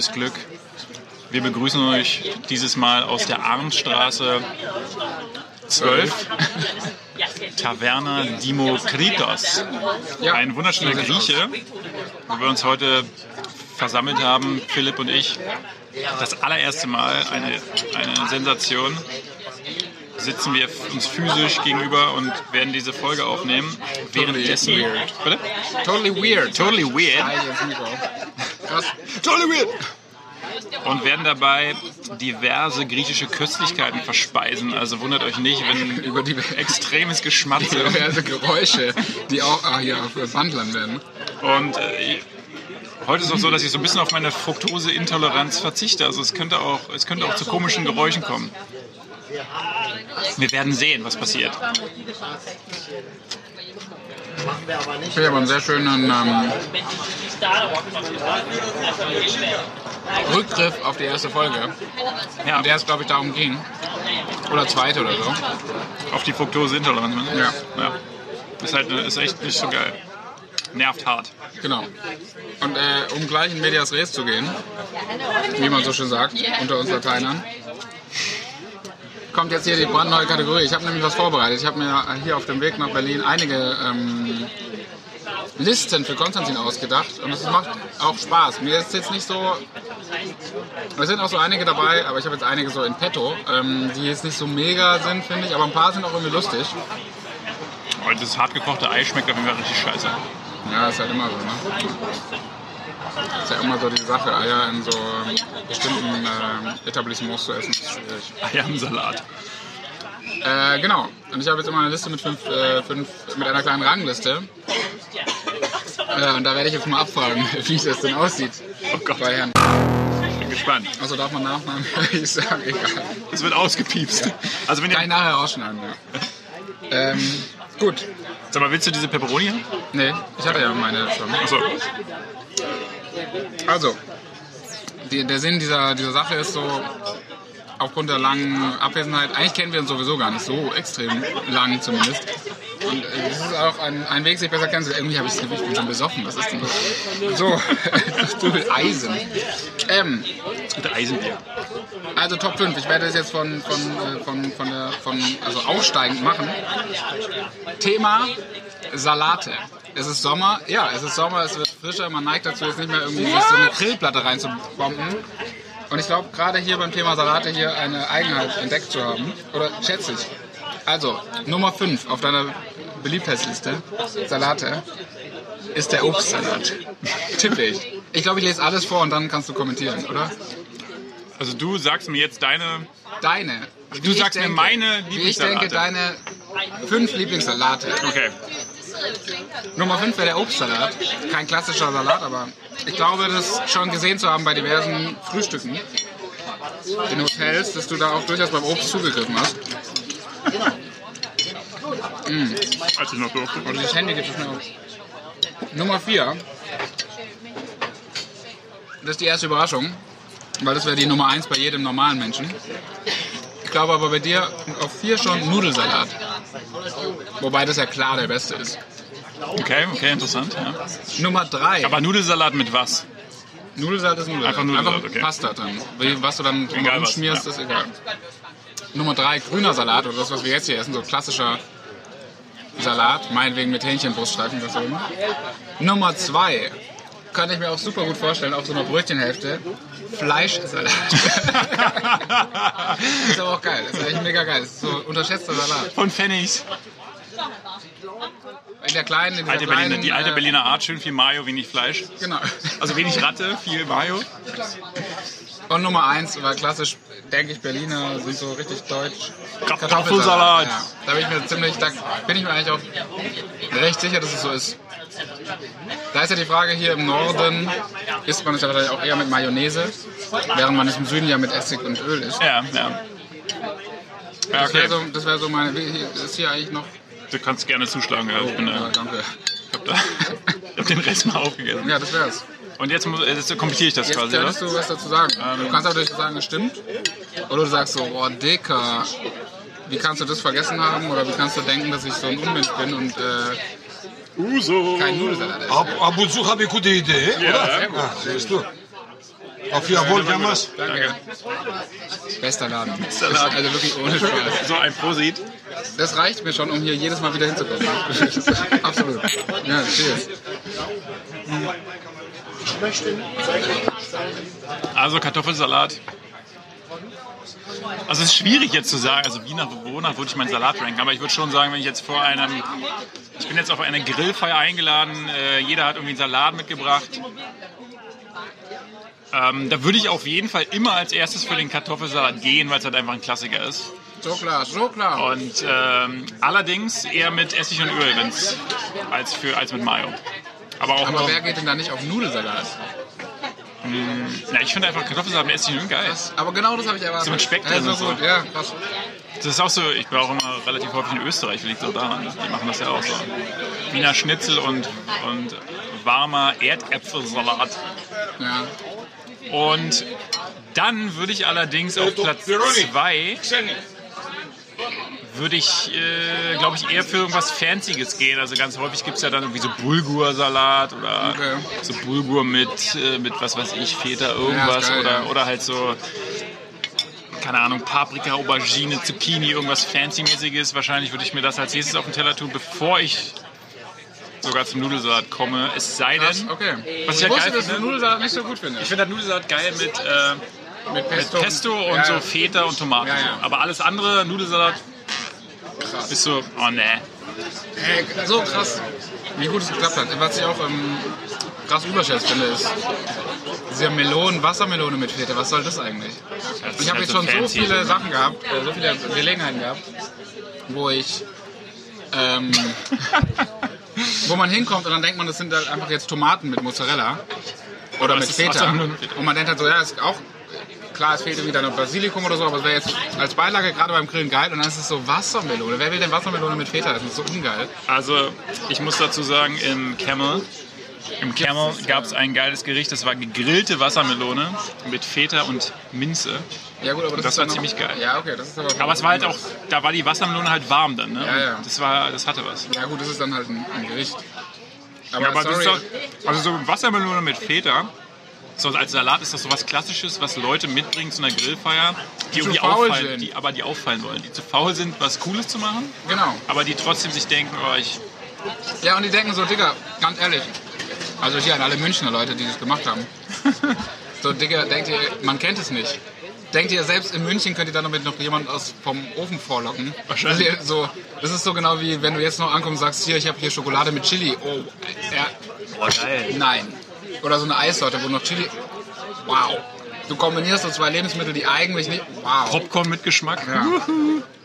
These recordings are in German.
neues Glück. Wir begrüßen euch dieses Mal aus der Arnstraße 12. Taverna Dimokritos. Ein wunderschöner Grieche, wo wir uns heute versammelt haben, Philipp und ich. Das allererste Mal eine, eine Sensation. Sitzen wir uns physisch gegenüber und werden diese Folge aufnehmen. Währenddessen. weird. Bitte? Totally weird. Totally weird. Krass. Weird. und werden dabei diverse griechische Köstlichkeiten verspeisen. Also wundert euch nicht, wenn Über die extremes Geschmatze diverse Geräusche, die auch ah, hier auf Wandlern werden. und äh, heute ist es auch so, dass ich so ein bisschen auf meine Fructoseintoleranz verzichte. Also es könnte auch, es könnte auch zu komischen Geräuschen kommen. Wir werden sehen, was passiert. Ich habe einen sehr schönen ähm, Rückgriff auf die erste Folge, Ja, in der es, glaube ich, darum ging. Oder zweite oder so. auf die Fructoseintoleranz. ne? Ja. ja. Ist halt ist echt nicht so geil. Nervt hart. Genau. Und äh, um gleich in Medias Res zu gehen, wie man so schön sagt, unter uns Lateinern, kommt jetzt hier die brandneue Kategorie. Ich habe nämlich was vorbereitet. Ich habe mir hier auf dem Weg nach Berlin einige ähm, Listen für Konstantin ausgedacht und es macht auch Spaß. Mir ist jetzt nicht so. Es sind auch so einige dabei, aber ich habe jetzt einige so in petto, ähm, die jetzt nicht so mega sind, finde ich, aber ein paar sind auch irgendwie lustig. Oh, das hart gekochte Ei schmeckt auf jeden Fall richtig scheiße. Ja, ist halt immer so, ne? Ist ja immer so die Sache, Eier in so bestimmten äh, Etablissements zu essen, ist schwierig. Eier im Salat. Äh, genau. Und ich habe jetzt immer eine Liste mit fünf, äh, fünf mit einer kleinen Rangliste. Äh, und da werde ich jetzt mal abfragen, wie das denn aussieht. Oh Gott, Bei Herrn. bin gespannt. Also darf man Nachnamen? ich sage egal. Es wird ausgepiepst. Also wenn Kann ich ihr, nachher rausschneiden, ja. Ähm, gut. sag mal, willst du diese Pepperoni haben? Nee, ich hatte ja meine schon. Achso. Also, die, der Sinn dieser, dieser Sache ist so, aufgrund der langen Abwesenheit, eigentlich kennen wir uns sowieso gar nicht so extrem lang zumindest. Und äh, es ist auch ein, ein Weg, sich besser kennenzulernen. Irgendwie habe ich das Gefühl, ich bin schon besoffen. Was ist denn das? So, du will Eisen. Ähm, Mit Eisenbier. also Top 5. Ich werde das jetzt von, von, äh, von, von, der, von also aufsteigend machen. Thema Salate. Es ist Sommer, ja, es ist Sommer, es wird frischer, man neigt dazu, jetzt nicht mehr irgendwie sich so eine Grillplatte reinzubomben. Und ich glaube, gerade hier beim Thema Salate hier eine Eigenheit entdeckt zu haben, oder schätze ich. Also, Nummer 5 auf deiner Beliebtheitsliste, Salate, ist der Obstsalat. Tippe ich. Ich glaube, ich lese alles vor und dann kannst du kommentieren, oder? Also du sagst mir jetzt deine. Deine. Du sagst mir denke- meine Wie ich denke, Lieblingssalate. deine fünf Lieblingssalate. Okay. Nummer 5 wäre der Obstsalat. Kein klassischer Salat, aber ich glaube, das schon gesehen zu haben bei diversen Frühstücken in Hotels, dass du da auch durchaus beim Obst zugegriffen hast. Als ich noch durfte. Und das Handy geht so schnell auf. Nummer 4. Das ist die erste Überraschung, weil das wäre die Nummer 1 bei jedem normalen Menschen. Ich glaube aber bei dir auf 4 schon Nudelsalat. Wobei das ja klar der beste ist. Okay, okay, interessant. Ja. Nummer 3. Aber Nudelsalat mit was? Nudelsalat ist Nudelsalat. Einfach Nudelsalat, Einfach okay. Pasta dann. Was du dann drumherum schmierst, ja. ist egal. Nummer 3, grüner Salat oder das, was wir jetzt hier essen, so klassischer Salat, meinetwegen mit Hähnchenbruststreifen, auch immer. Nummer 2, kann ich mir auch super gut vorstellen, auf so einer Brötchenhälfte, Fleischsalat. ist aber auch geil, ist eigentlich mega geil. Ist so unterschätzter Salat. Von Pfennigs. In der kleinen, in Alte kleinen, Berliner, die alte äh, Berliner Art, schön viel Mayo, wenig Fleisch. Genau. Also wenig Ratte, viel Mayo. Und Nummer eins war klassisch, denke ich, Berliner sind so richtig deutsch. Kartoffelsalat. Ja, da bin ich mir ziemlich, da bin ich mir eigentlich auch recht sicher, dass es so ist. Da ist ja die Frage hier im Norden, isst man es ja wahrscheinlich auch eher mit Mayonnaise, während man es im Süden ja mit Essig und Öl isst. Ja, ja. Ja, Das wäre so, das wär so meine, ist hier eigentlich noch, Du kannst gerne zuschlagen. Ja, ich, bin, ja, äh, danke. ich, hab da, ich hab den Rest mal aufgegessen. Ja, das wär's. Und jetzt, muss- jetzt kommentiere ich das Jetzt quasi, oder? könntest du was dazu sagen. Du kannst natürlich sagen, es stimmt. Oder du sagst so, boah, Dicker, wie kannst du das vergessen haben? Oder wie kannst du denken, dass ich so ein Unmensch bin und äh, Uso. kein Nudelsalat ist. Ab, ab und zu habe ich gute Idee, oder? Sehr gut. Ja, siehst du. Auf Jawohl, Jammers. Danke. Bester Laden. Laden. Also wirklich ohne Spaß. So ein Prosit. Das reicht mir schon, um hier jedes Mal wieder hinzukommen. Absolut. Ja, cheers. Also Kartoffelsalat. Also es ist schwierig jetzt zu sagen, also wie nach, wonach würde ich meinen Salat ranken, aber ich würde schon sagen, wenn ich jetzt vor einem, ich bin jetzt auf eine Grillfeier eingeladen, äh, jeder hat irgendwie einen Salat mitgebracht, ähm, da würde ich auf jeden Fall immer als erstes für den Kartoffelsalat gehen, weil es halt einfach ein Klassiker ist. So klar, so klar. Und ähm, allerdings eher mit Essig und Öl, wenn's, als, für, als mit Mayo. Aber auch Aber nur, wer geht denn da nicht auf Nudelsalat? na, ich finde einfach Kartoffelsalat mit Essig und Öl geil. Aber genau das habe ich erwartet. So mit Speck ja, drin so und so. Ja, krass. Das ist auch so, ich bin auch immer relativ häufig in Österreich, liegt auch daran. Die machen das ja auch so. Wiener Schnitzel und, und warmer Erdäpfelsalat. Ja. Und dann würde ich allerdings auf Platz 2 würde ich, äh, glaube ich, eher für irgendwas Fancyes gehen. Also ganz häufig gibt es ja dann irgendwie so Bulgursalat oder Okay. so Bulgur mit, äh, mit was weiß ich, Feta irgendwas geil, oder, ja. oder halt so, keine Ahnung, Paprika, Aubergine, Zucchini, irgendwas Fancy-mäßiges. Wahrscheinlich würde ich mir das als nächstes auf den Teller tun, bevor ich sogar zum Nudelsalat komme. Es sei denn, okay. Was ich ich ja wusste, geil dass du finde- Nudelsalat nicht so gut findest. ich finde den Nudelsalat geil mit, äh, Mit mit Pesto und ja, so Feta und Tomaten. Ja, ja. Aber alles andere, Nudelsalat, Krass. ist so, oh ne. Hey, so krass, wie gut es geklappt hat. Was ich auch ähm, krass überschätzt finde, ist diese Melonen, Wassermelone mit Feta. Was soll das eigentlich? Das Ich habe halt jetzt schon so viele Sachen gehabt, äh, so viele Gelegenheiten gehabt, wo ich, ähm, wo man hinkommt und dann denkt man, das sind halt einfach jetzt Tomaten mit Mozzarella oder Feta. Mit Feta. Und man denkt halt so, ja, ist auch klar, es fehlt irgendwie dann noch Basilikum oder so, aber es wäre jetzt als Beilage gerade beim Grillen geil und dann ist es so Wassermelone. Wer will denn Wassermelone mit Feta? Das ist so ungeil. Also, ich muss dazu sagen, im Camel, im Camel gab es ein geiles Gericht, das war gegrillte Wassermelone mit Feta und Minze. Ja gut, aber das, Das war noch- ziemlich geil. Ja, okay, das ist aber. Aber es war halt auch, da war die Wassermelone halt warm dann, ne? Ja, ja. Das war, das hatte was. Ja gut, das ist dann halt ein, ein Gericht. Aber, Ja, aber das sorry. ist doch, also so Wassermelone mit Feta, so als Salat ist das so was Klassisches, was Leute mitbringen zu einer Grillfeier, die, faul auffallen, sind. die, aber die auffallen wollen, die zu faul sind, was Cooles zu machen, genau. aber die trotzdem sich denken, oh, ich, Ja, und die denken so, Digga, ganz ehrlich. Also hier an alle Münchner Leute, die das gemacht haben. So, Digga, denkt ihr, man kennt es nicht. Denkt ihr, selbst in München könnt ihr dann damit noch jemand aus vom Ofen vorlocken? Wahrscheinlich. Also, so, das ist so genau wie, wenn du jetzt noch ankommst und sagst, hier, ich habe hier Schokolade mit Chili. Oh, ja, boah geil. nein. Oder so eine Eissorte, wo noch Chili... Wow. Du kombinierst so zwei Lebensmittel, die eigentlich nicht... Wow. Popcorn mit Geschmack. Ja.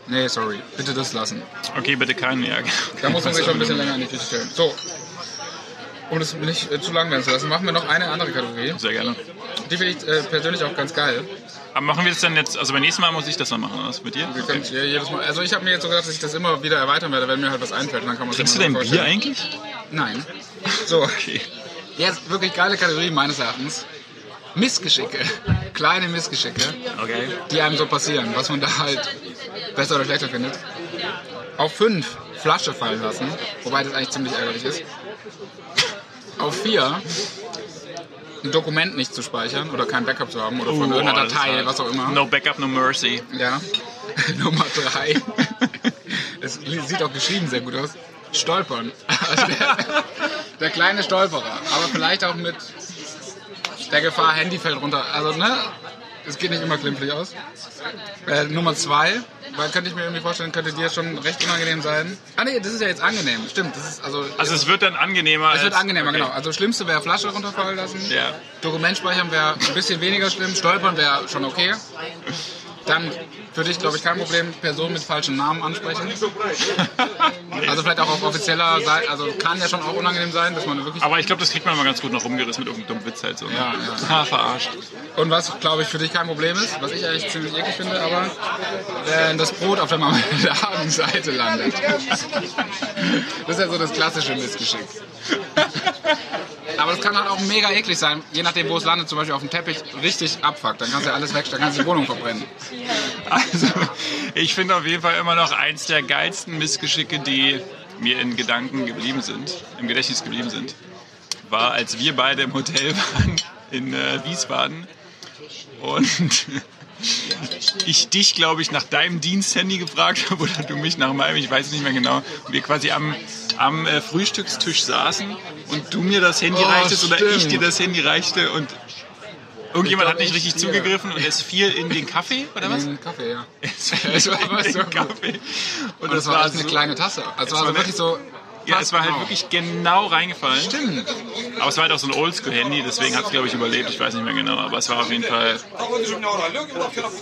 Nee, sorry. Bitte das lassen. Okay, bitte keinen mehr. Da muss man sich schon ein bisschen länger in die Küche stellen. So. Um das nicht äh, zu lang werden zu lassen, machen wir noch eine andere Kategorie. Sehr gerne. Die finde ich äh, persönlich auch ganz geil. Aber machen wir das dann jetzt, also beim nächsten Mal muss ich das dann machen, oder was mit dir? Wir können ja jedes Mal, also ich habe mir jetzt so gedacht, dass ich das immer wieder erweitern werde, wenn mir halt was einfällt. Dann kann man Trinkst du dein Bier eigentlich? Nein. So, Okay. jetzt wirklich geile Kategorie meines Erachtens. Missgeschicke. Kleine Missgeschicke, Okay. die einem so passieren, was man da halt besser oder schlechter findet. Auf 5 Flasche fallen lassen, wobei das eigentlich ziemlich ärgerlich ist. Auf 4 ein Dokument nicht zu speichern oder kein Backup zu haben oder von Uh, irgendeiner Datei, was auch immer. No backup, no mercy. Ja. Nummer 3. Es sieht auch geschrieben sehr gut aus. Stolpern. Also der, der kleine Stolperer. Aber vielleicht auch mit der Gefahr, Handy fällt runter. Also, ne? Es geht nicht immer glimpflich aus. Äh, Nummer 2. Weil könnte ich mir irgendwie vorstellen, könnte dir schon recht unangenehm sein. Ah nee, das ist ja jetzt angenehm. Stimmt, das ist also. Also es wird dann angenehmer. es wird angenehmer, okay. genau. Also schlimmste wäre Flasche runterfallen lassen. Ja. Dokument speichern wäre ein bisschen weniger schlimm. Stolpern wäre schon okay. Dann für dich, glaube ich, kein Problem, Personen mit falschen Namen ansprechen. Also vielleicht auch auf offizieller Seite. Also kann ja schon auch unangenehm sein, dass man wirklich... Aber ich glaube, das kriegt man immer ganz gut noch rumgerissen mit irgendeinem dummen Witz halt so. ne? Ja, ja. Ha, verarscht. Und was, glaube ich, für dich kein Problem ist, was ich eigentlich ziemlich eklig finde, aber wenn das Brot auf der Marmeladenseite landet. Das ist ja so das klassische Missgeschick. Aber das kann halt auch mega eklig sein, je nachdem, wo es landet, zum Beispiel auf dem Teppich, richtig abfuckt. Dann kannst du ja alles wegstellen, dann kannst du die Wohnung verbrennen. Also, ich finde auf jeden Fall immer noch eins der geilsten Missgeschicke, die mir in Gedanken geblieben sind, im Gedächtnis geblieben sind, war, als wir beide im Hotel waren in äh, Wiesbaden und ich dich, glaube ich, nach deinem Diensthandy gefragt habe oder du mich nach meinem, ich weiß es nicht mehr genau, und wir quasi am, am äh, Frühstückstisch saßen und du mir das Handy Oh, reichtest oder ich stimmt. dir das Handy reichte und irgendjemand hat nicht richtig dir. zugegriffen und es fiel in den Kaffee oder was? Den Kaffee, ja. Es Es war aber in den so. Kaffee. Und, Und das war echt eine so- kleine Tasse. Also es war war so eine- wirklich so. Ja, es war halt genau. wirklich genau reingefallen. Stimmt. Aber es war halt auch so ein Oldschool-Handy, deswegen hat es, glaube ich, überlebt. Ich weiß nicht mehr genau, aber es war auf jeden Fall.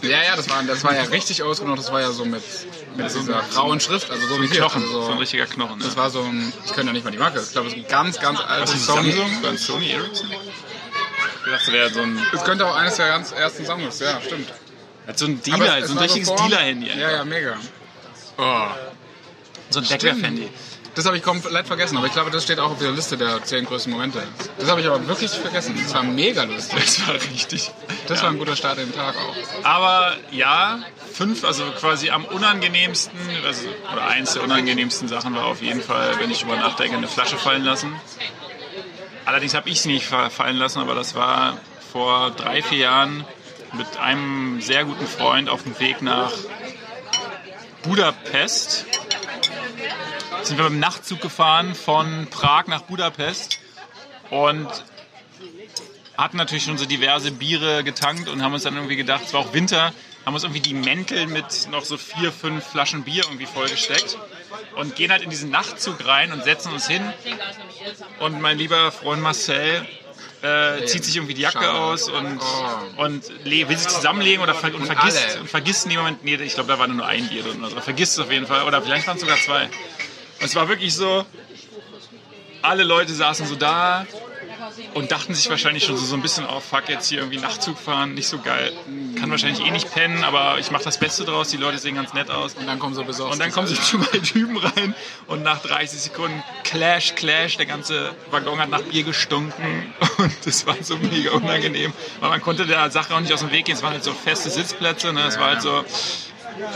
Ja, ja, das war, das war ja richtig ausgenommen. Das war ja so mit, mit dieser grauen Schrift. Also so wie hier. Knochen, Also so ein so, richtiger Knochen. das Ja. war so ein. Ich könnte ja nicht mal die Marke. Ich glaube, es ist ein ganz, ganz altes Sony. Samsung? Es Sony Ericsson? Ich dachte, wäre so ein, Es könnte auch eines der ganz ersten Samsungs. Ja, stimmt. hat so ein Dealer, so ein richtiges Dealer-Handy. Ja, ja, mega. Oh. So ein Deckwerf-Handy. Das habe ich komplett vergessen, aber ich glaube, das steht auch auf der Liste der zehn größten Momente. Das habe ich aber wirklich vergessen. Das war mega lustig. Das war richtig. Das ja. war ein guter Start in den Tag auch. Aber ja, fünf, also quasi am unangenehmsten, also, oder eins der unangenehmsten Sachen war auf jeden Fall, wenn ich drüber nachdenke, eine Flasche fallen lassen. Allerdings habe ich sie nicht fa- fallen lassen, aber das war vor drei, vier Jahren mit einem sehr guten Freund auf dem Weg nach Budapest. Sind wir mit dem Nachtzug gefahren von Prag nach Budapest und hatten natürlich schon so diverse Biere getankt und haben uns dann irgendwie gedacht, es war auch Winter, haben uns irgendwie die Mäntel mit noch so vier, fünf Flaschen Bier irgendwie vollgesteckt und gehen halt in diesen Nachtzug rein und setzen uns hin. Und mein lieber Freund Marcel äh, zieht sich irgendwie die Jacke Schade. aus und, Oh. und will sich zusammenlegen oder ver und vergisst, und vergisst in dem Moment, nee, ich glaube, da war nur ein Bier drin, also vergisst es auf jeden Fall, oder vielleicht waren es sogar zwei. Es war wirklich so, alle Leute saßen so da und dachten sich wahrscheinlich schon so, so ein bisschen, oh fuck, jetzt hier irgendwie Nachtzug fahren, nicht so geil. Kann wahrscheinlich eh nicht pennen, aber ich mache das Beste draus, die Leute sehen ganz nett aus. Und dann kommen so besorgt. Und dann kommen so zwei Typen rein und nach 30 Sekunden Clash, Clash, der ganze Waggon hat nach Bier gestunken und das war so mega unangenehm, weil man konnte der Sache auch nicht aus dem Weg gehen, es waren halt so feste Sitzplätze, ne? es war halt so,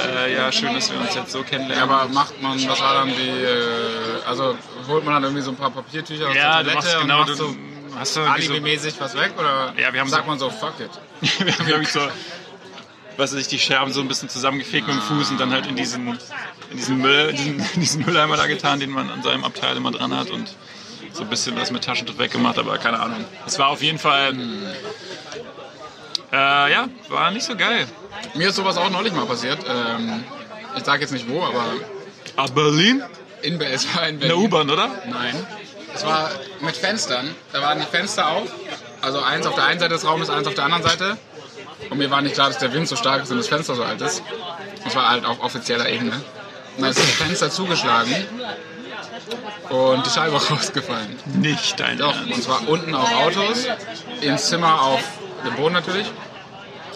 äh, ja schön, dass wir uns jetzt so Ja, kennenlernen. aber macht man, was war dann die, äh, also holt man dann irgendwie so ein paar Papiertücher aus Ja, der du machst Toilette genau, und du macht so hast so, irgendwie so alibimäßig was weg oder Ja, wir haben sagt so- man so, fuck it. wir haben, glaube ich, so, was weiß ich, die Scherben so ein bisschen zusammengefegt mit dem Fuß und dann halt in diesen, in diesen, Müll, diesen, in diesen Mülleimer da getan, den man an seinem Abteil immer dran hat und so ein bisschen was mit Taschentuch weggemacht, aber keine Ahnung. Es war auf jeden Fall, äh, ja, war nicht so geil. Mir ist sowas auch neulich mal passiert. Ähm, ich sage jetzt nicht wo, aber Aber Berlin? in, es war in In der Berlin. U-Bahn, oder? Nein. Es war mit Fenstern. Da waren die Fenster auf. Also eins auf der einen Seite des Raumes, eins auf der anderen Seite. Und mir war nicht klar, dass der Wind so stark ist und das Fenster so alt ist. Das war halt auf offizieller Ebene. Und dann ist das Fenster zugeschlagen und die Scheibe rausgefallen. Nicht dein Doch, Ernst. und zwar unten auf Autos, ins Zimmer auf dem Boden natürlich.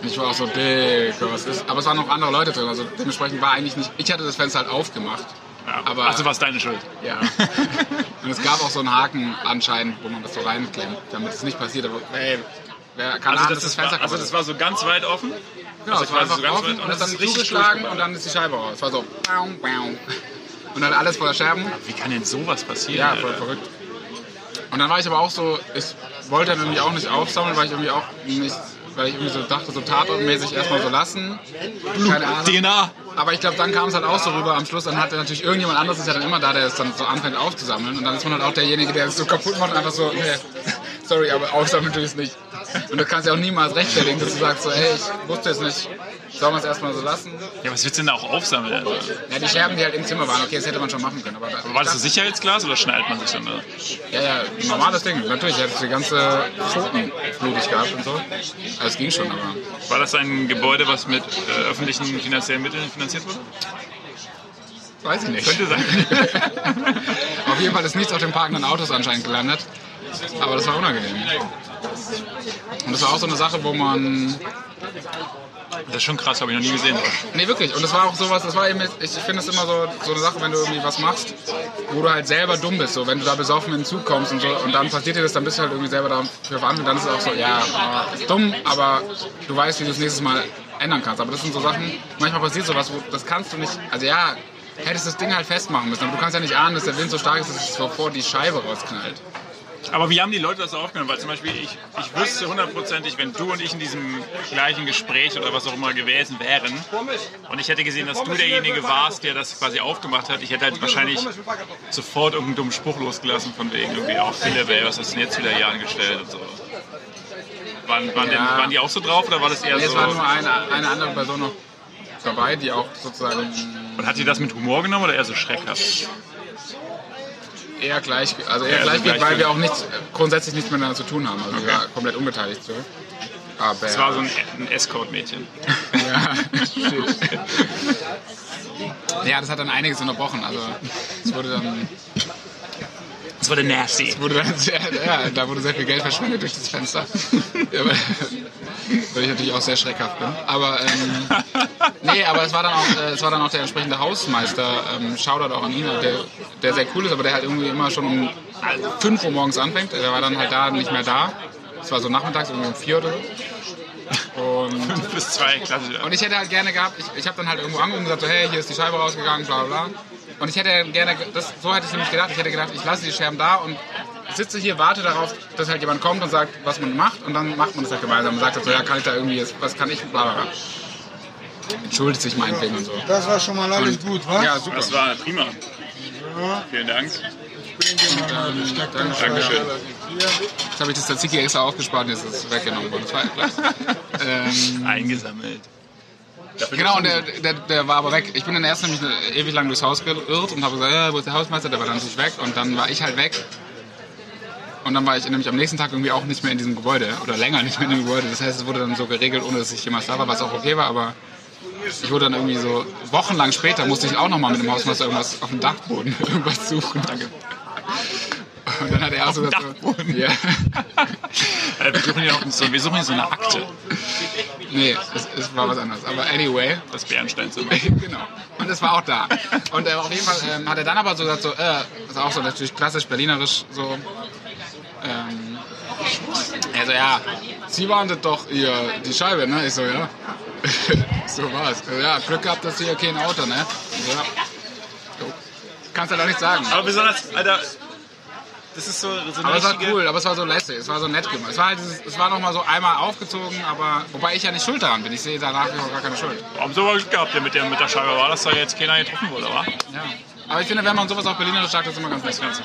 Ich war auch so, dick, was ist. Aber es waren noch andere Leute drin, also dementsprechend war eigentlich nicht. Ich hatte das Fenster halt aufgemacht. Ja, aber- also war es deine Schuld. Ja. Und es gab auch so einen Haken anscheinend, wo man das so reinklemmt, damit es nicht passiert. Aber ey, wer kann Also ahnen, das, das Fenster also kaputt das war so ganz weit offen. Genau, also es war einfach so ganz offen und und dann zugeschlagen und dann ist die Scheibe raus. Es war so. Und dann alles voller Scherben. Wie kann denn sowas passieren? Ja, Alter? voll verrückt. Und dann war ich aber auch so, ich wollte dann irgendwie auch nicht aufsammeln, weil ich irgendwie auch nicht, weil ich irgendwie so dachte, so tatortmäßig erstmal so lassen. Keine Ahnung. DNA. Aber ich glaube, dann kam es halt auch so rüber am Schluss. Dann hat natürlich irgendjemand anderes ist ja dann immer da, der es dann so anfängt aufzusammeln. Und dann ist man halt auch derjenige, der es so kaputt macht und einfach so, nee, sorry, aber aufsammeln tue ich es nicht. Und du kannst ja auch niemals rechtfertigen, dass du sagst so, hey, ich wusste es nicht. Sollen wir es erstmal so lassen? Ja, was willst du denn da auch aufsammeln? Alter? Ja, die Scherben, die halt im Zimmer waren, okay, das hätte man schon machen können. Aber, da, War das so Sicherheitsglas oder schnallt man sich dann da? Ja, ja, ein normales Ding. Natürlich, ich hatte die ganze Pfoten blutig gehabt und so. Also es ging schon, aber War das ein Gebäude, was mit äh, öffentlichen finanziellen Mitteln finanziert wurde? weiß ich nicht. Könnte sein. Auf jeden Fall ist nichts auf den parkenden Autos anscheinend gelandet. Aber das war unangenehm. Und das war auch so eine Sache, wo man. Das ist schon krass, habe ich noch nie gesehen. Nee, wirklich. Und das war auch sowas, das war eben, ich finde es immer so, so eine Sache, wenn du irgendwie was machst, wo du halt selber dumm bist. So, wenn du da besoffen in den Zug kommst und so, und dann passiert dir das, dann bist du halt irgendwie selber dafür verantwortlich. Dann ist es auch so, ja, ist dumm, aber du weißt, wie du es nächstes Mal ändern kannst. Aber das sind so Sachen, manchmal passiert sowas, wo das kannst du nicht, also ja, hättest das Ding halt festmachen müssen. Aber du kannst ja nicht ahnen, dass der Wind so stark ist, dass es sofort die Scheibe rausknallt. Aber wie haben die Leute das aufgenommen? Weil zum Beispiel ich, ich wüsste hundertprozentig, wenn du und ich in diesem gleichen Gespräch oder was auch immer gewesen wären und ich hätte gesehen, dass du derjenige warst, der das quasi aufgemacht hat, ich hätte halt wahrscheinlich sofort irgendeinen dummen Spruch losgelassen von wegen irgendwie auch Philipp, was hast du denn jetzt wieder hier angestellt und so. Waren, waren, denn, Ja. waren die auch so drauf oder war das eher Jetzt so... war nur eine, eine andere Person noch dabei, die auch sozusagen Und hat die das mit Humor genommen oder eher so schreckhaft? Eher gleich, also eher Ja, also gleich, weil gleich- wir auch nichts, grundsätzlich nichts miteinander zu tun haben. Also wir Okay. waren komplett unbeteiligt so. Aber Das war so ein, ein Escort-Mädchen. ja, ja, das hat dann einiges unterbrochen. Also es wurde dann, Das war der Nasty. wurde dann sehr, ja, da wurde sehr viel Geld verschwendet durch das Fenster. Ja, weil, weil ich natürlich auch sehr schreckhaft bin. Aber ähm, nee, aber es war dann auch, äh, es war dann auch der entsprechende Hausmeister. Ähm, Shoutout auch an ihn, der, der sehr cool ist, aber der halt irgendwie immer schon um 5 Uhr morgens anfängt. Der war dann halt da nicht mehr da. Es war so nachmittags, irgendwie um 4 oder so. Und Bis zwei, klassisch. und ich hätte halt gerne gehabt, ich, ich habe dann halt irgendwo angerufen und gesagt, so, hey, hier ist die Scheibe rausgegangen, bla bla. Und ich hätte gerne, das, so hätte ich nämlich gedacht, ich hätte gedacht, ich lasse die Scherben da und sitze hier, warte darauf, dass halt jemand kommt und sagt, was man macht und dann macht man das halt gemeinsam und sagt halt so, ja, kann ich da irgendwie, jetzt, was kann ich, bla bla bla. Entschuldigt sich meinetwegen und so. Das war schon mal alles gut, wa? Ja, super. Das war prima. Vielen Dank. Dankeschön. Dankeschön. Jetzt habe ich das Tzatziki extra aufgespart und jetzt ist es weggenommen worden. Das war gleich. ähm, Eingesammelt. Genau, und der, der, der war aber weg. Ich bin dann erst nämlich ewig lang durchs Haus geirrt und habe gesagt, äh, wo ist der Hausmeister? Der war dann natürlich weg und dann war ich halt weg. Und dann war ich nämlich am nächsten Tag irgendwie auch nicht mehr in diesem Gebäude oder länger nicht mehr in dem Gebäude. Das heißt, es wurde dann so geregelt, ohne dass ich jemals da war, was auch okay war, aber ich wurde dann irgendwie so wochenlang später musste ich auch nochmal mit dem Hausmeister irgendwas auf dem Dachboden irgendwas suchen. Danke. Und dann hat er auch so gesagt, ja. Äh, wir, suchen hier so, wir suchen hier so eine Akte. Nee, es, es war was anderes. Aber anyway, Das Bernsteinzimmer. genau. Und es war auch da. Und äh, auf jeden Fall ähm, hat er dann aber so gesagt, so, äh, das ist auch so natürlich klassisch berlinerisch so. Ähm, also ja, Sie waren das doch ihr, die Scheibe, ne? Ich so, ja. so war's. Also, ja, Glück gehabt, dass Sie hier kein Auto, ne? Ich so, ja. Kannst du doch nicht sagen. Aber besonders, Alter, das ist so, so eine Aber es war cool, aber es war so lässig, es war so nett gemacht. Es war halt es war nochmal so einmal aufgezogen, aber wobei ich ja nicht schuld daran bin. Ich sehe da nach wie vor gar keine Schuld. Warum so Glück gehabt, der mit der, mit der Scheibe war, dass da jetzt keiner getroffen wurde, wa? Ja. Aber ich finde, wenn man sowas auf Berlinerisch sagt, ist immer ganz nett.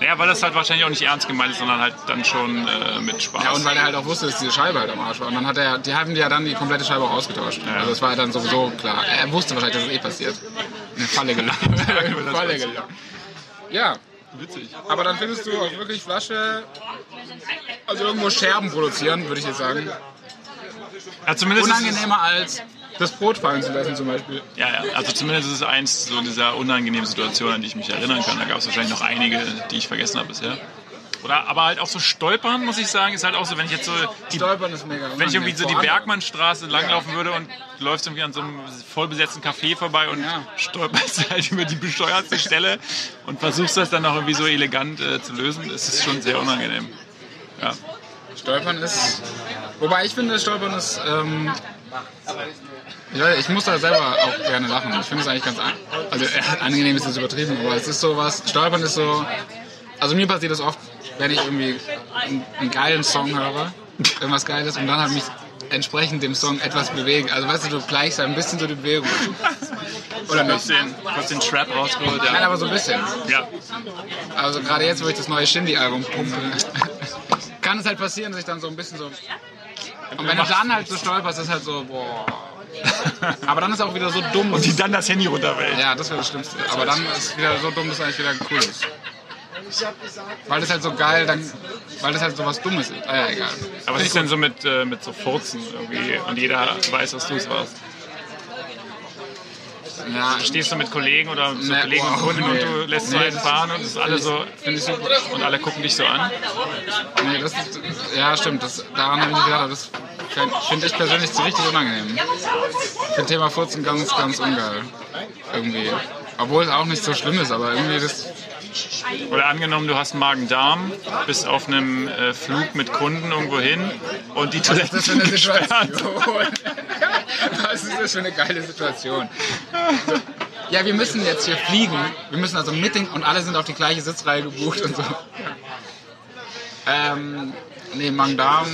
Ja, weil das halt wahrscheinlich auch nicht ernst gemeint ist, sondern halt dann schon äh, mit Spaß. Ja, und weil er halt auch wusste, dass diese Scheibe halt am Arsch war. Und dann hat er, die haben die ja dann die komplette Scheibe auch ausgetauscht. Ja. Also es war dann sowieso klar. Er wusste wahrscheinlich, dass es eh passiert. Eine Falle gelaufen. Eine Falle gelaufen. Ja, Witzig. aber dann findest du auch wirklich Flasche, also irgendwo Scherben produzieren, würde ich jetzt sagen. Ja, zumindest Unangenehmer als das Brot fallen zu lassen zum Beispiel. ja, ja, also zumindest ist es eins so dieser unangenehmen Situationen, an die ich mich erinnern kann. Da gab es wahrscheinlich noch einige, die ich vergessen habe bisher. Oder aber halt auch so stolpern, muss ich sagen, ist halt auch so, wenn ich jetzt so die Stolpern ist mega Wenn ich irgendwie so die Bergmannstraße langlaufen würde und du läufst irgendwie an so einem vollbesetzten Café vorbei und Ja. stolperst halt über die bescheuertste Stelle und versuchst das dann noch irgendwie so elegant äh, zu lösen, ist es schon sehr unangenehm. Ja. Stolpern ist. Wobei ich finde, Stolpern ist. Ähm, ja, ich muss da selber auch gerne lachen. Ich finde es eigentlich ganz an, also äh, angenehm ist das übertrieben, aber es ist so was. Stolpern ist so. Also mir passiert das oft, wenn ich irgendwie einen, einen geilen Song höre, irgendwas Geiles und dann halt mich entsprechend dem Song etwas bewegen. Also weißt du, du gleichst ein bisschen so die Bewegung. Oder Kurz nicht? den, kurz den Trap rausgeholt, Nein, ja. aber so ein bisschen. ja. Also gerade jetzt, wo ich das neue Shindy-Album pumpe, kann es halt passieren, dass ich dann so ein bisschen so. Und wenn du dann halt so stolperst, ist halt so, boah. Aber dann ist auch wieder so dumm. Und die dann das Handy runterwählt. ja, das wäre das Schlimmste. Aber dann ist es wieder so dumm, dass es eigentlich wieder cool ist. Weil das halt so geil, dann, weil das halt so was Dummes ist. Ah ja, egal. Aber was ist denn so mit, äh, mit so Furzen irgendwie und jeder weiß, dass du es warst? Ja, Stehst du mit Kollegen oder so Nee, Kollegen und wow, Kunden nee. und du lässt so Nee, einen das- fahren und es ist alle so finde ich super. und alle gucken dich so an? Nee, das ist, ja, stimmt. Das, daran habe ich nicht gedacht. Das finde ich persönlich so richtig unangenehm. Ich finde Thema Furzen ganz, ganz ungeil. Irgendwie. Obwohl es auch nicht so schlimm ist, aber irgendwie das. Oder angenommen, du hast Magen-Darm, bist auf einem äh, Flug mit Kunden irgendwo hin und die Toilette Das ist für eine Situation. Was ist das für eine geile Situation? ja, wir müssen jetzt hier fliegen. Wir müssen also mit den, und alle sind auf die gleiche Sitzreihe gebucht und so. Ähm, nee, Magen-Darm.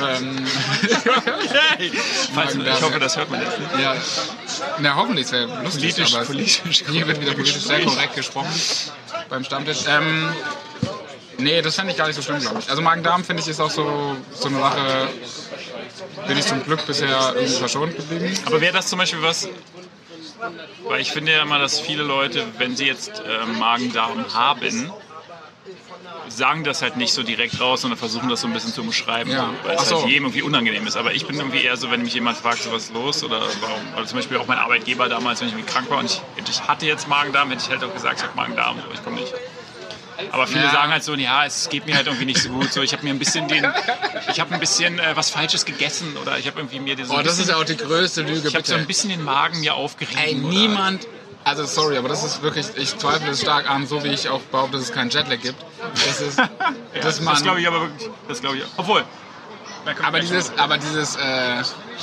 Ähm, Falls, ich hoffe, das hört man jetzt nicht. ja, na, hoffentlich, es wäre lustig, Politisch- aber politisch hier wird wieder politisch sehr korrekt gesprochen beim Stammtisch. Ähm, nee, das fände ich gar nicht so schlimm, glaube ich. Also Magen-Darm, finde ich, ist auch so, so eine Sache, bin ich zum Glück bisher irgendwie verschont geblieben. Aber wäre das zum Beispiel was, weil ich finde ja immer, dass viele Leute, wenn sie jetzt äh, Magen-Darm haben, sagen das halt nicht so direkt raus, sondern versuchen das so ein bisschen zu umschreiben, Ja. weil es Ach so. halt jedem irgendwie unangenehm ist. Aber ich bin irgendwie eher so, wenn mich jemand fragt, so was ist los oder warum, oder zum Beispiel auch mein Arbeitgeber damals, wenn ich irgendwie krank war und ich, ich hatte jetzt Magen-Darm, hätte ich halt auch gesagt, ich habe Magen-Darm, so, ich komme nicht. Aber viele Ja. sagen halt so, ja, es geht mir halt irgendwie nicht so gut. So, ich habe mir ein bisschen den, ich habe ein bisschen äh, was Falsches gegessen oder ich habe irgendwie mir so Oh, das ist bisschen, ja auch die größte Lüge, ich habe so ein bisschen den Magen mir aufgerieben. Ey, niemand, also sorry, aber das ist wirklich, ich zweifle es stark an, so wie ich auch behaupte, dass es keinen Jetlag gibt. Das ist, Ja, man, das glaube ich aber wirklich. Das glaube ich. auch. Obwohl. aber dieses, aber dieses, äh,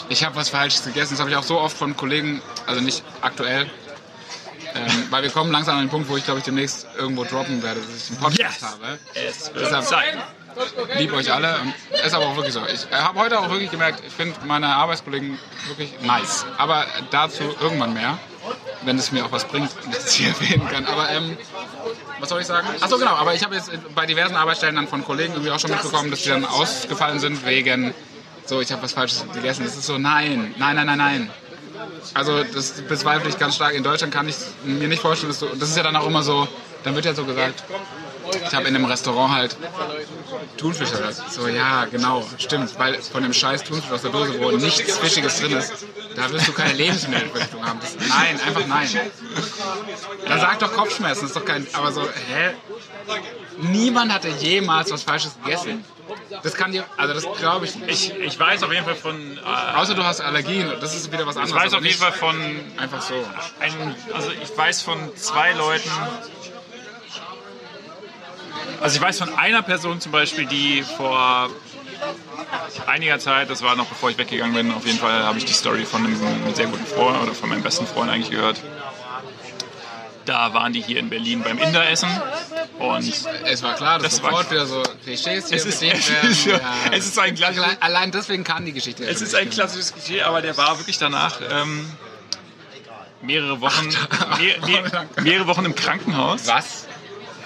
ich habe was Falsches gegessen, das habe ich auch so oft von Kollegen, also nicht aktuell, ähm, weil wir kommen langsam an den Punkt, wo ich glaube ich demnächst irgendwo droppen werde, dass ich einen Podcast Yes. habe. Es wird Deshalb- Zeit. Lieb euch alle und ist aber auch wirklich so. Ich habe heute auch wirklich gemerkt, ich finde meine Arbeitskollegen wirklich nice. Aber dazu irgendwann mehr, wenn es mir auch was bringt, dass ich hier erwähnen kann. Aber ähm, was soll ich sagen? Achso, genau. Aber ich habe jetzt bei diversen Arbeitsstellen dann von Kollegen irgendwie auch schon mitbekommen, dass die dann ausgefallen sind wegen so, ich habe was Falsches gegessen. Das ist so, nein, nein, nein, nein, nein. Also das bezweifle ich ganz stark. In Deutschland kann ich mir nicht vorstellen, dass du, das ist ja dann auch immer so, dann wird ja so gesagt, ich habe in einem Restaurant halt Thunfisch oder so, ja, genau, stimmt, weil von dem scheiß Thunfisch aus der Dose, wo nichts Fischiges drin ist, da wirst du keine Lebensmittelvergiftung haben. Das, nein, einfach nein. Dann sag doch Kopfschmerzen, das ist doch kein, aber so, hä? Niemand hatte jemals was Falsches gegessen. Das kann dir, also das glaube ich nicht. Ich, ich weiß auf jeden Fall von. Äh, Außer du hast Allergien, das ist wieder was anderes. ich weiß auf jeden Fall von. Einfach so. Ein, also ich weiß von zwei Leuten. Also ich weiß von einer Person zum Beispiel, die vor einiger Zeit, das war noch bevor ich weggegangen bin, auf jeden Fall habe ich die Story von einem, einem sehr guten Freund oder von meinem besten Freund eigentlich gehört. Da waren die hier in Berlin beim Inderessen und Es war klar, dass Das war- sofort wieder so Klischees hier Es ist- es ist ja- es ist ein klassisches- Allein- deswegen kann die Geschichte. Es ist ein klassisches Klischee, aber der war wirklich danach ähm, mehrere Wochen, mehr, mehr, mehrere Wochen im Krankenhaus. Was?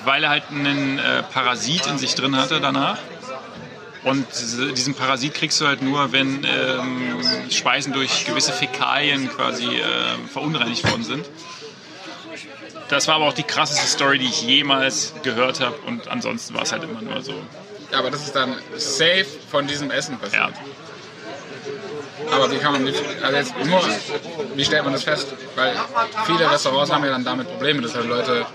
Weil er halt einen äh, Parasit in sich drin hatte danach. Und diese- diesen Parasit kriegst du halt nur, wenn ähm, Speisen durch gewisse Fäkalien quasi ähm, verunreinigt worden sind. Das war aber auch die krasseste Story, die ich jemals gehört habe. Und ansonsten war es halt immer nur so. Ja, aber das ist dann safe von diesem Essen passiert. Ja, Aber wie kann man, also jetzt nur, wie stellt man das fest? Weil viele Restaurants haben ja dann damit Probleme, dass halt Leute.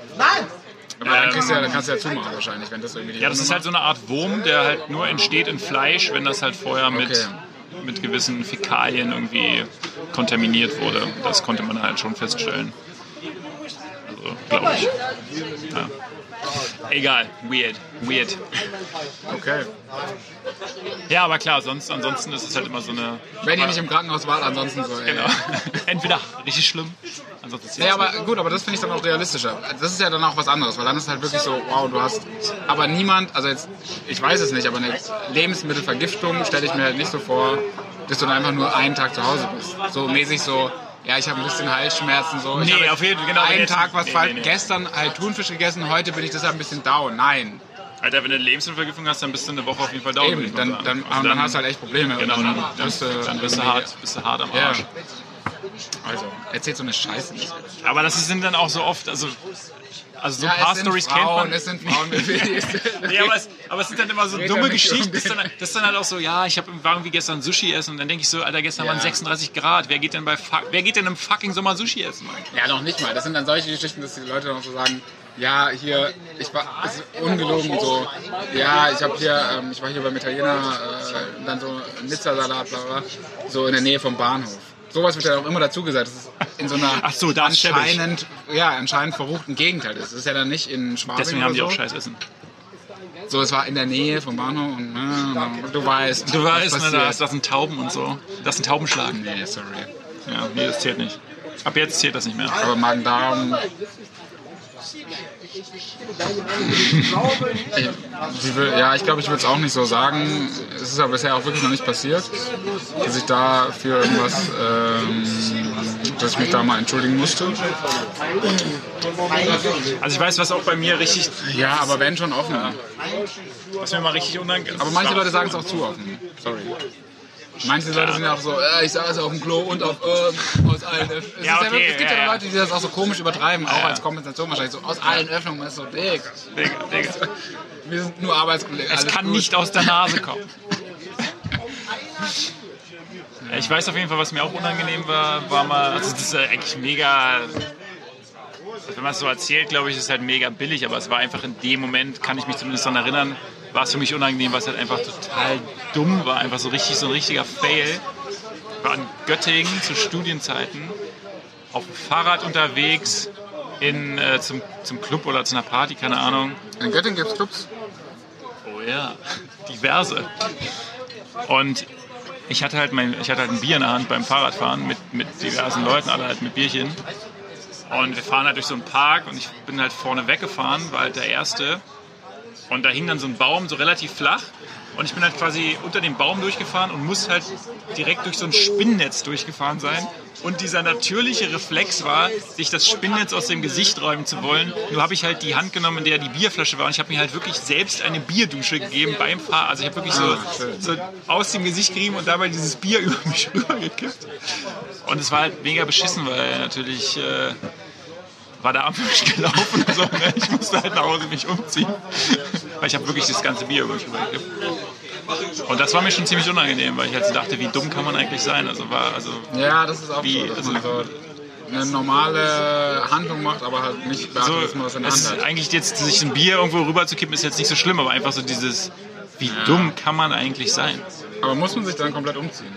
Aber dann, kriegst du ja, dann kannst du ja zumachen wahrscheinlich, wenn das irgendwie die Ja, das ist halt so eine Art Wurm, der halt nur entsteht in Fleisch, wenn das halt vorher mit, Okay. mit gewissen Fäkalien irgendwie kontaminiert wurde. Das konnte man halt schon feststellen. Glaube ich. Ja. Egal, weird, weird. Okay. Ja, aber klar, sonst, ansonsten ist es halt immer so eine. Wenn ihr nicht im Krankenhaus wart, ansonsten so. Ey. Genau. Entweder richtig schlimm, ansonsten ist Nee, aber gut, aber das finde ich dann auch realistischer. Das ist ja dann auch was anderes, weil dann ist halt wirklich so, wow, du hast. Aber niemand, also jetzt, ich weiß es nicht, aber eine Lebensmittelvergiftung stelle ich mir halt nicht so vor, dass du dann einfach nur einen Tag zu Hause bist. So mäßig so, ja, ich habe ein bisschen Halsschmerzen, so. Ich Nee, auf jeden Fall, genau, Einen Tag was nee, falsch. nee, nee. Gestern halt Thunfisch gegessen, heute bin ich deshalb ein bisschen down. Nein. Alter, wenn du eine Lebensmittelvergiftung hast, dann bist du eine Woche auf jeden Fall down. Eben, dann, dann, Also dann, hast du halt echt Probleme. Genau, dann, dann, du dann bist du hart, bist du hart am Ja. Arsch. Also, erzählt so eine Scheiße nicht. Aber das sind dann auch so oft, also, also so ein Ja, paar Stories kennt man. es sind Frauen. Nee, aber, es, aber es sind dann immer so dumme Geschichten. Das ist, dann, das ist dann halt auch so, ja, ich hab, war irgendwie gestern Sushi essen und dann denke ich so, Alter, gestern Ja. waren 36 Grad. Wer geht denn bei wer geht denn im fucking Sommer Sushi essen, Mann? Ja, noch nicht mal. Das sind dann solche Geschichten, dass die Leute dann auch so sagen, ja, hier, ich war, ist ungelogen so, ja, ich habe hier, ähm, ich war hier beim Italiener, äh, dann so Nizza-Salat, so in der Nähe vom Bahnhof. Sowas wird ja auch immer dazu gesagt, dass es in so einer Ach so, da anscheinend, ja, anscheinend verruchten Gegend halt ist. Das ist ja dann nicht in Schwabing Deswegen haben die so. auch Scheiß essen. So, es war in der Nähe vom Bahnhof und äh, du weißt. Du weißt, ne, das, das sind Tauben und so. Das sind Taubenschlagen. Nee, sorry. Ja, nee, das zählt nicht. Ab jetzt zählt das nicht mehr. Aber Magen-Darm. Will, ja, ich glaube, ich würde es auch nicht so sagen. Es ist aber bisher auch wirklich noch nicht passiert, dass ich da für irgendwas, ähm, dass ich mich da mal entschuldigen musste. Also ich weiß, was auch bei mir richtig, Ja, aber wenn schon offen. was mir mal richtig unangenehm Aber manche Leute sagen es auch zu offen. Sorry. Manche Leute sind ja auch so, äh, ich saß auf dem Klo und auf äh, aus allen Öffnungen. Es, Ja, ist ja okay, wirklich- es gibt ja, ja, ja. Leute, die das auch so komisch übertreiben, auch als Kompensation wahrscheinlich so aus allen Öffnungen. Man ist so, dick. Digga, Digga. Wir sind nur Arbeitskollegen. Es alles kann gut. nicht aus der Nase kommen. Ja, Ich weiß auf jeden Fall, was mir auch unangenehm war, war mal, also das ist ja eigentlich mega, wenn man es so erzählt, glaube ich, ist es halt mega billig, aber es war einfach in dem Moment, kann ich mich zumindest daran erinnern, war es für mich unangenehm, weil es halt einfach total dumm war, einfach so richtig, so ein richtiger Fail. Ich war in Göttingen zu Studienzeiten auf dem Fahrrad unterwegs in, äh, zum, zum Club oder zu einer Party, keine Ahnung. In Göttingen gibt es Clubs. Oh ja, diverse. Und ich hatte halt mein, ich hatte halt ein Bier in der Hand beim Fahrradfahren mit, mit diversen Leuten, alle halt mit Bierchen. Und wir fahren halt durch so einen Park und ich bin halt vorne weggefahren, war halt der Erste. Und da hing dann so ein Baum so relativ flach. Und ich bin halt quasi unter dem Baum durchgefahren und muss halt direkt durch so ein Spinnennetz durchgefahren sein. Und dieser natürliche Reflex war, sich das Spinnennetz aus dem Gesicht räumen zu wollen. Nur habe ich halt die Hand genommen, in der die Bierflasche war. Und ich habe mir halt wirklich selbst eine Bierdusche gegeben beim Fahren. Also ich habe wirklich so, so aus dem Gesicht gerieben und dabei dieses Bier über mich rübergekippt. Und es war halt mega beschissen, weil natürlich äh, mich gelaufen. und So, ne? Ich musste halt nach Hause mich umziehen. Weil ich habe wirklich das ganze Bier über mich rübergekippt. Und das war mir schon ziemlich unangenehm, weil ich halt so dachte, wie dumm kann man eigentlich sein? Also war, also Ja, das ist auch Wie, so, dass also- man so eine normale Handlung macht, aber halt nicht beachtet, so, dass man was in der Hand hat. eigentlich jetzt sich ein Bier irgendwo rüber zu kippen, ist jetzt nicht so schlimm, aber einfach so dieses, wie dumm kann man eigentlich sein? Aber muss man sich dann komplett umziehen?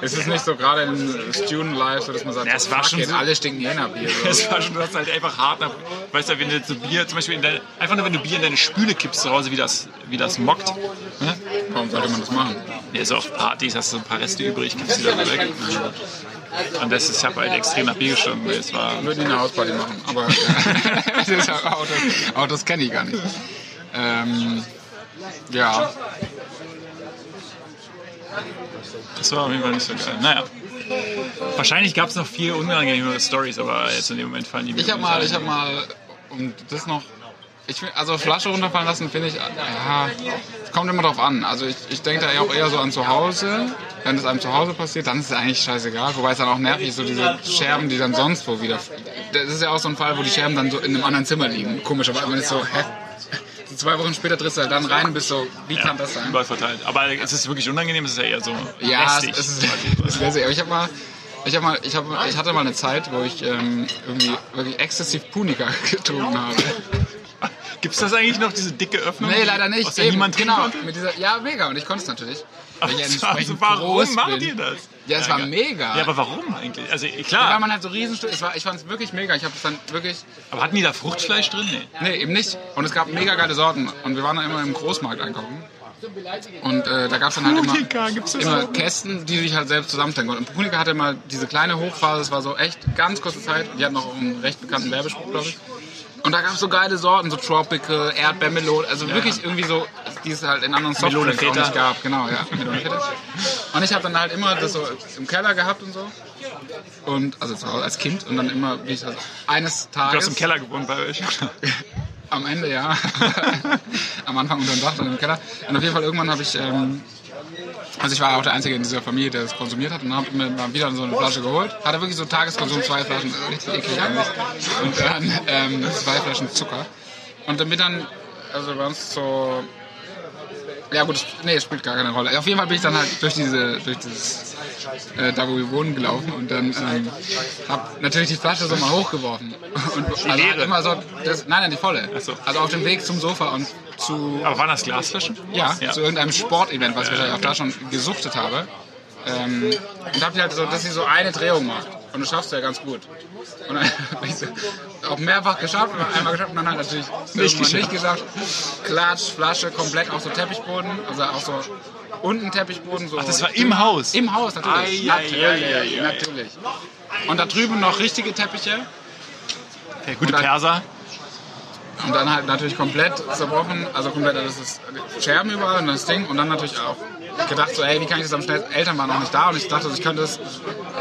Ist es nicht so gerade in Student Life, so dass man sagt, Ja, es war schon so- alle stinken Jena-Bier. So. Es war schon, du hast halt einfach hart nach, weißt du, wenn du jetzt Bier, zum Beispiel in deine, einfach nur wenn du Bier in deine Spüle kippst zu Hause, wie das, wie das mockt. Ne? Warum sollte man das machen? Ja, so auf Partys hast du ein paar Reste übrig, kippst die dann weg. Und das ist, ich habe halt extrem nach Bier gestunken. Es war, Ich würde eine Hausparty machen, aber auch das kenne ich gar nicht. Ähm, ja, das war auf jeden Fall nicht so geil. Naja. Wahrscheinlich gab es noch viel unangenehmere Stories, aber jetzt in dem Moment fallen die mir ich habe nicht mal, ich habe mal, und das noch, ich also Flasche runterfallen lassen finde ich, ja, es kommt immer drauf an. Also ich, ich denke da auch eher so an zu Hause. Wenn es einem zu Hause passiert, dann ist es eigentlich scheißegal. Wobei es dann auch nervig ist, so diese Scherben, die dann sonst wo wieder. Das ist ja auch so ein Fall, wo die Scherben dann so in einem anderen Zimmer liegen. Komisch, aber man ist so, hä? So zwei Wochen später trittst du halt dann rein und bist so, wie Ja, kann das sein? Überall verteilt. Aber es ist wirklich unangenehm, es ist ja eher so Ja, es, lästig. es ist, es ist lässig. Aber ich habe mal, ich habe mal, ich habe, ich hatte mal eine Zeit, wo ich ähm, irgendwie wirklich exzessiv Punika getrunken habe. Gibt es das eigentlich noch, diese dicke Öffnung? Nee, leider nicht. Aus der Eben, niemand genau. dieser, ja, mega. Und ich konnte es natürlich. Weil ich ja Also, warum groß macht ihr das? Ja, es war mega. Ja, aber warum eigentlich? Also weil klar, man halt so Riesenstück, es war, ich fand es wirklich mega. Ich habe es dann wirklich, aber hatten die da Fruchtfleisch drin? Nee. nee, eben nicht. Und es gab mega geile Sorten. Und wir waren dann immer im Großmarkt einkaufen. Und äh, da gab es dann halt immer, Punika, immer auch? Kästen, die sich halt selbst zusammenstellen konnten. Und Punika hatte mal diese kleine Hochphase, das war so echt ganz kurze Zeit. Die hatten noch einen recht bekannten Werbespruch, glaube ich. Und da gab es so geile Sorten, so Tropical, Erdbeermelone, also wirklich irgendwie so, die es halt in anderen Softdrinks auch nicht gab. Genau, ja. Und ich habe dann halt immer das so im Keller gehabt und so. Und, also zu Hause als Kind. Und dann immer, wie ich also eines Du hast Tages... im Keller gewohnt bei euch. Am Ende ja. Am Anfang unter dem Dach, dann im Keller. Und auf jeden Fall irgendwann habe ich, ähm, also ich war auch der Einzige in dieser Familie, der das konsumiert hat und habe mir mal wieder so eine Flasche geholt. Hatte wirklich so Tageskonsum, zwei Flaschen, richtig eklig eigentlich. Und dann ähm, zwei Flaschen Zucker. Und bin dann, also bei uns so, ja gut, nee, es spielt gar keine Rolle. Auf jeden Fall bin ich dann halt durch diese, durch dieses, äh, da wo wir wohnen gelaufen und dann ähm, hab natürlich die Flasche so mal hochgeworfen. Und also halt immer so, das, nein, nein, die volle. So. Also auf dem Weg zum Sofa und zu, Aber waren das Glasflaschen? ja, Ja. zu irgendeinem Sportevent, was ich wahrscheinlich auch da schon gesuchtet habe. Ähm, und hab die halt so, dass sie so eine Drehung macht. Und das schaffst du ja ganz gut. Und dann hab ich so auch mehrfach geschafft, einmal geschafft und dann halt natürlich Nicht irgendwann nicht geschafft. Klatsch, Flasche, komplett auf so Teppichboden, also auch so unten Teppichboden. So Ach, das war im Haus? Im Haus, natürlich. Ei, natürlich, ei, ei, ei. natürlich. Und da drüben noch richtige Teppiche. Der gute Und dann- Perser. Und dann halt natürlich komplett zerbrochen, also komplett das ist Scherben überall und das Ding. Und dann natürlich auch gedacht so, ey, wie kann ich das am schnellsten? Eltern waren noch nicht da und ich dachte, ich könnte es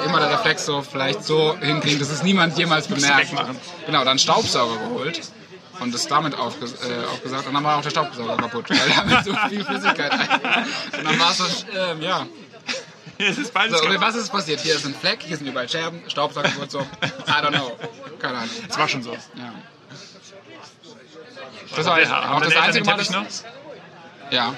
immer der Reflex so vielleicht so hinkriegen, dass es niemand jemals bemerkt. Genau, dann Staubsauger geholt und das damit aufges äh, aufgesagt und dann war auch der Staubsauger kaputt, weil damit so viel Flüssigkeit rein. Und dann war es so, ähm, ja. Es ist beides So, kaputt. was ist passiert? Hier ist ein Fleck, hier sind überall Scherben, Staubsauger kaputt, so, I don't know. Keine Ahnung. Es war schon so. Ja. Das war auch das einzige Mal, dass, noch? Ja.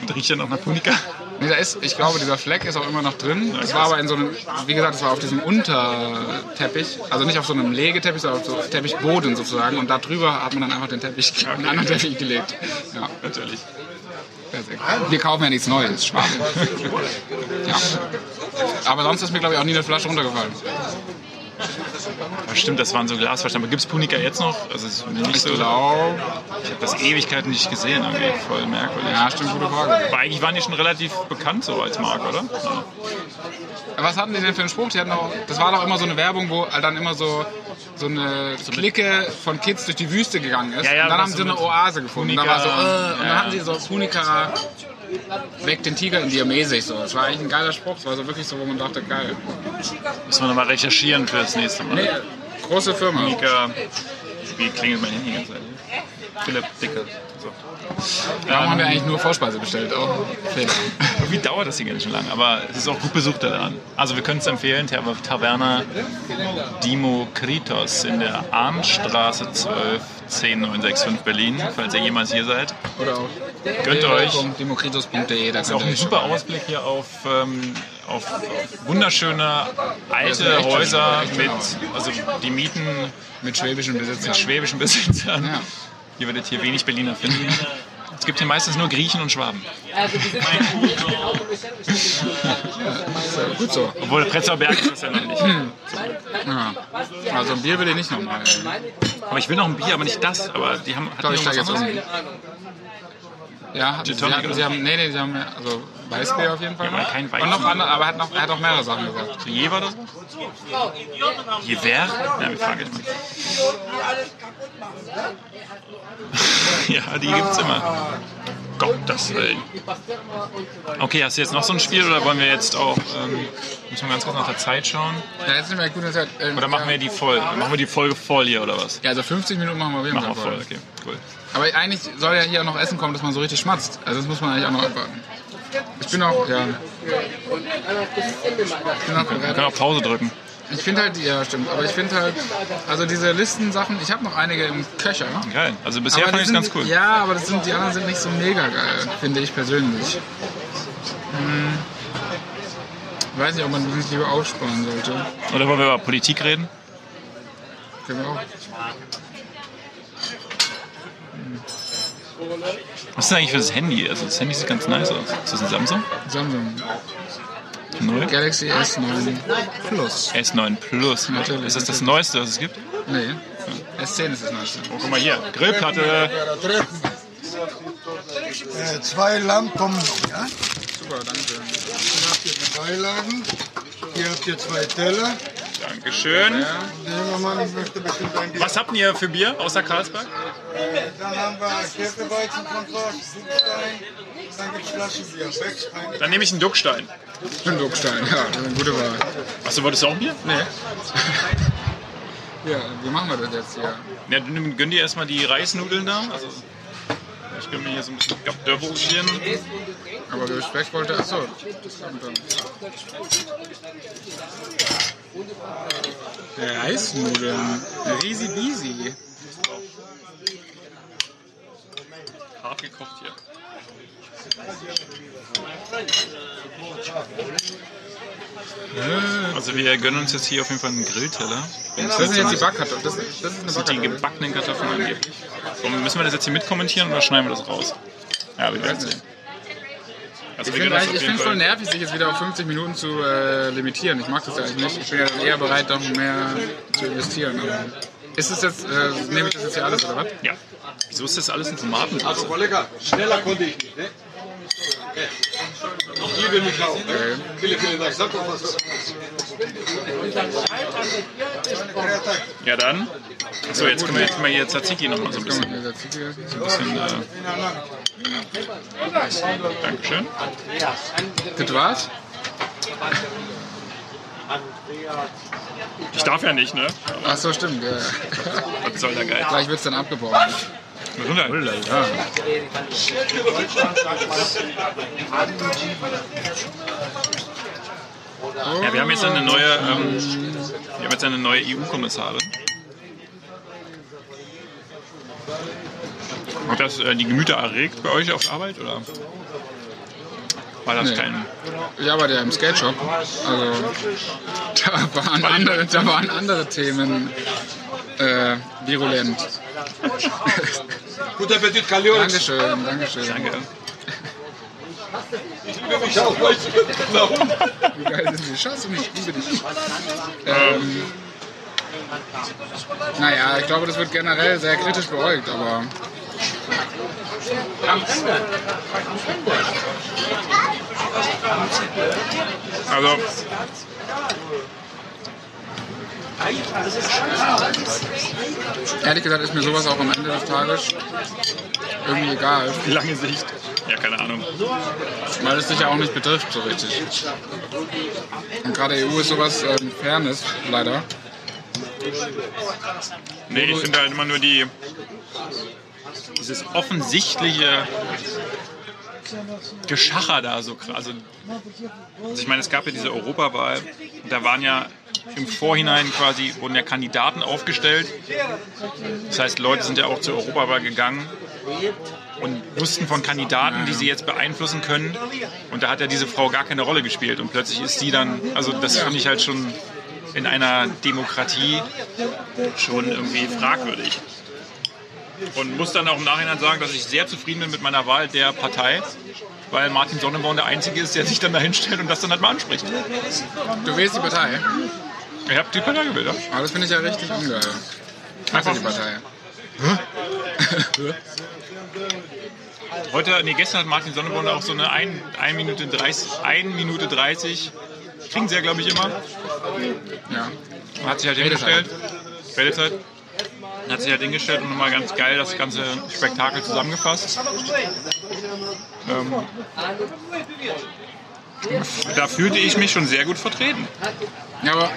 Und riecht dann auch nach Punika? Nee, da ist, ich glaube, dieser Fleck ist auch immer noch drin. Es war aber in so einem, wie gesagt, es war auf diesem Unterteppich, also nicht auf so einem Legeteppich, sondern auf so Teppichboden sozusagen. Und da drüber hat man dann einfach den Teppich, einen anderen Teppich gelegt. Ja, Natürlich. perfekt. Wir kaufen ja nichts Neues, Schwab. Ja. Aber sonst ist mir, glaube ich, auch nie eine Flasche runtergefallen. Ja, stimmt, das waren so Glasflaschen. Aber gibt es Punika jetzt noch? Also es ist nicht Ich so. glaube, Ich habe das Ewigkeiten nicht gesehen, irgendwie. Voll merkwürdig. ja, stimmt, gute Frage. Aber eigentlich waren die schon relativ bekannt so als Marke, oder? Ja. Was hatten die denn für einen Spruch? Die hatten auch, das war doch immer so eine Werbung, wo dann immer so, so eine Clique von Kids durch die Wüste gegangen ist. Ja, ja, und dann haben so sie eine mit Oase gefunden. Punika, da war so, äh, und dann hatten sie so Punika weg den Tiger in dir mäßig. So. Das war eigentlich ein geiler Spruch. Das war so wirklich so, wo man dachte, geil. Müssen wir nochmal recherchieren für das nächste Mal. Nee, große Firma. Punika. Wie klingelt mein Handy Zeit? Philipp Dicke. So. Warum haben wir eigentlich nur Vorspeise bestellt? Oh, Fehler. Wie dauert das hier ganz schön lang? Aber es ist auch gut besucht der Laden. Also wir können es empfehlen, Ta- Taverna Dimokritos in der Arndtstraße 12 10965 Berlin, falls ihr jemals hier seid. Oder auch Gönnt euch. demokritos.de, da ist auch ein super Ausblick hier auf, ähm, auf, auf wunderschöne alte schön, Häuser mit, also die Mieten mit schwäbischen Besitzern. mit schwäbischen Besitzern. Ja. Ihr werdet hier wenig Berliner finden. Es gibt hier meistens nur Griechen und Schwaben. So, gut so. Obwohl Prenzlauer Berg ist das ja noch nicht. Ja. Also ein Bier will ich nicht nochmal. Aber ich will noch ein Bier, aber nicht das. Aber die haben, hatten Doch, die ich noch steige jetzt um. Ja, hat, Gin sie, oder sie haben, nee, nee, sie haben, also Weißbier auf jeden Fall. Ja, aber kein Und Weizen. noch andere, aber er hat, noch, er hat auch mehrere Sachen gesagt. So Jever oder so? Jever? Ja, wir fragen jetzt mal. ja, die gibt's immer. Gottes Willen. Okay, hast du jetzt noch so ein Spiel oder wollen wir jetzt auch, ähm, müssen wir ganz kurz nach der Zeit schauen? Ja, jetzt sind wir gut, dass er, ähm, Oder machen wir die voll? Machen wir die Folge voll hier oder was? Ja, also 50 Minuten machen wir auf jeden Machen Fall wir voll, okay, cool. Aber eigentlich soll ja hier auch noch Essen kommen, dass man so richtig schmatzt. Also das muss man eigentlich auch noch abwarten. Ich bin auch, ja. Ich bin auch Wir können auch Pause drücken. Ich finde halt, ja stimmt, aber ich finde halt, also diese Listensachen, ich habe noch einige im Köcher. Geil. Also bisher Aber fand ich es ganz cool. Ja, aber das sind, die anderen sind nicht so mega geil, finde ich persönlich. Hm. Ich weiß nicht, ob man die sich lieber aufsparen sollte. Oder wollen wir über Politik reden? Können wir auch. Was ist denn eigentlich für das Handy? Also das Handy sieht ganz nice aus. Ist das ein Samsung? Samsung. Galaxy S9 Plus. S9 Plus. Natürlich. Ist das das Neueste, was es gibt? Nee. S10 ist das neueste. Oh, guck mal hier. Grillplatte. Äh, zwei noch, ja? Super, danke. Hier habt ihr die Beilagen. Hier habt ihr zwei Teller. Dankeschön. Was habt ihr für Bier außer Karlsberg? Dann haben wir Hefeweizen von Frosch, Südstein. Dann gibt es Flaschenbier. Dann nehme ich einen Duckstein. Ein Duckstein, ja, eine gute Wahl. Achso, wolltest du auch Bier? Nee. ja, wie machen wir das jetzt hier? Ja, du nimm- gönn dir erstmal die Reisnudeln da. Also, ich gönn mir hier so ein bisschen Dörrbrötchen. Aber der Speck wollte, achso. Reisnudeln. Risi Bisi. Hart gekocht hier. Also wir gönnen uns jetzt hier auf jeden Fall einen Grillteller. Das sind jetzt die Backkartoffeln. Das, das ist eine sind die gebackenen Kartoffeln angeblich. So, müssen wir das jetzt hier mitkommentieren oder schneiden wir das raus? Ja, wir werden sehen. Also Ich finde es voll nervig, sich jetzt wieder auf 50 Minuten zu äh, limitieren. Ich mag das eigentlich nicht. Ich bin ja eher bereit, noch mehr zu investieren. Aber ist es jetzt, äh, nehme ich das jetzt hier alles oder was? Ja. Wieso ist das alles in Tomatensauce? Kollege, schneller konnte ich nicht. Ne? Ich liebe mich auch. Okay. Vielen, vielen Dank. Sag doch was. Ja, dann. So, jetzt können wir, jetzt können wir hier Tzatziki nochmal so ein bisschen. So ein bisschen äh, Dankeschön. Das war's? Ich darf ja nicht, ne? Ach so, stimmt. Ja. Was soll der Geil? Gleich wird's dann abgebrochen. Gesundheit. Ja. Ja, wir haben jetzt eine neue, ähm, wir haben jetzt eine neue EU-Kommissarin. Hat das äh, die Gemüter erregt bei euch auf Arbeit oder war das Nee. kein? Ich arbeite ja im Skate Shop. Also da waren andere, da waren andere Themen äh, virulent. Guten Appetit, Kalioris. Dankeschön, Dankeschön. Danke. Ich liebe mich auch. Du, warum? Wie geil sind Sie? Schaust du mich? Ich liebe dich. Ähm, naja, ich glaube, das wird generell sehr kritisch beäugt, aber Also ehrlich gesagt ist mir sowas auch am Ende des Tages irgendwie egal, lange Sicht. Ja, keine Ahnung. weil es dich ja auch nicht betrifft so richtig. Und gerade EU ist sowas ähm, Fairness, leider. Nee, ich finde halt immer nur die dieses offensichtliche Geschacher da so krass. Also, also ich meine, es gab ja diese Europawahl, da waren ja im Vorhinein quasi wurden ja Kandidaten aufgestellt. Das heißt, Leute sind ja auch zur Europawahl gegangen und wussten von Kandidaten, die sie jetzt beeinflussen können. Und da hat ja diese Frau gar keine Rolle gespielt. Und plötzlich ist sie dann, also das finde ich halt schon in einer Demokratie schon irgendwie fragwürdig. Und muss dann auch im Nachhinein sagen, dass ich sehr zufrieden bin mit meiner Wahl der Partei, weil Martin Sonneborn der Einzige ist, der sich dann dahin stellt und das dann halt mal anspricht. Du wählst die Partei, Ich habe die Partei gewählt, ja? aber das finde ich ja richtig ungeil. Hasse die Partei. Heute, nee, gestern hat Martin Sonneborn auch so eine 1 Minute 30, 1 Minute 30, kriegen sie ja, glaube ich, immer, Ja. hat sich halt Redezeit. hingestellt. Redezeit. Hat sich halt hingestellt und nochmal ganz geil das ganze Spektakel zusammengefasst. Ähm, da fühlte ich mich schon sehr gut vertreten. Aber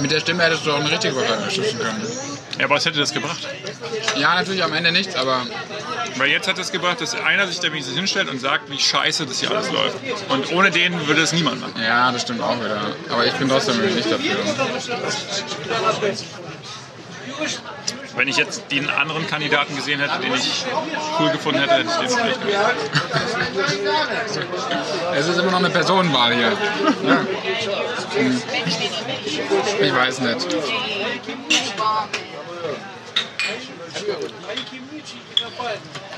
mit der Stimme hättest du auch eine richtige Partei unterstützen können. Ja, aber was hätte das gebracht? Ja, natürlich am Ende nichts, aber Weil jetzt hat es gebracht, dass einer sich da wenigstens hinstellt und sagt, wie scheiße das hier alles läuft. Und ohne den würde es niemand machen. ja, das stimmt auch wieder. Aber ich bin trotzdem nicht dafür. Wenn ich jetzt den anderen Kandidaten gesehen hätte, den ich cool gefunden hätte, hätte ich den vielleicht gewählt. Es ist immer noch eine Personenwahl hier. Ja. Ich weiß nicht.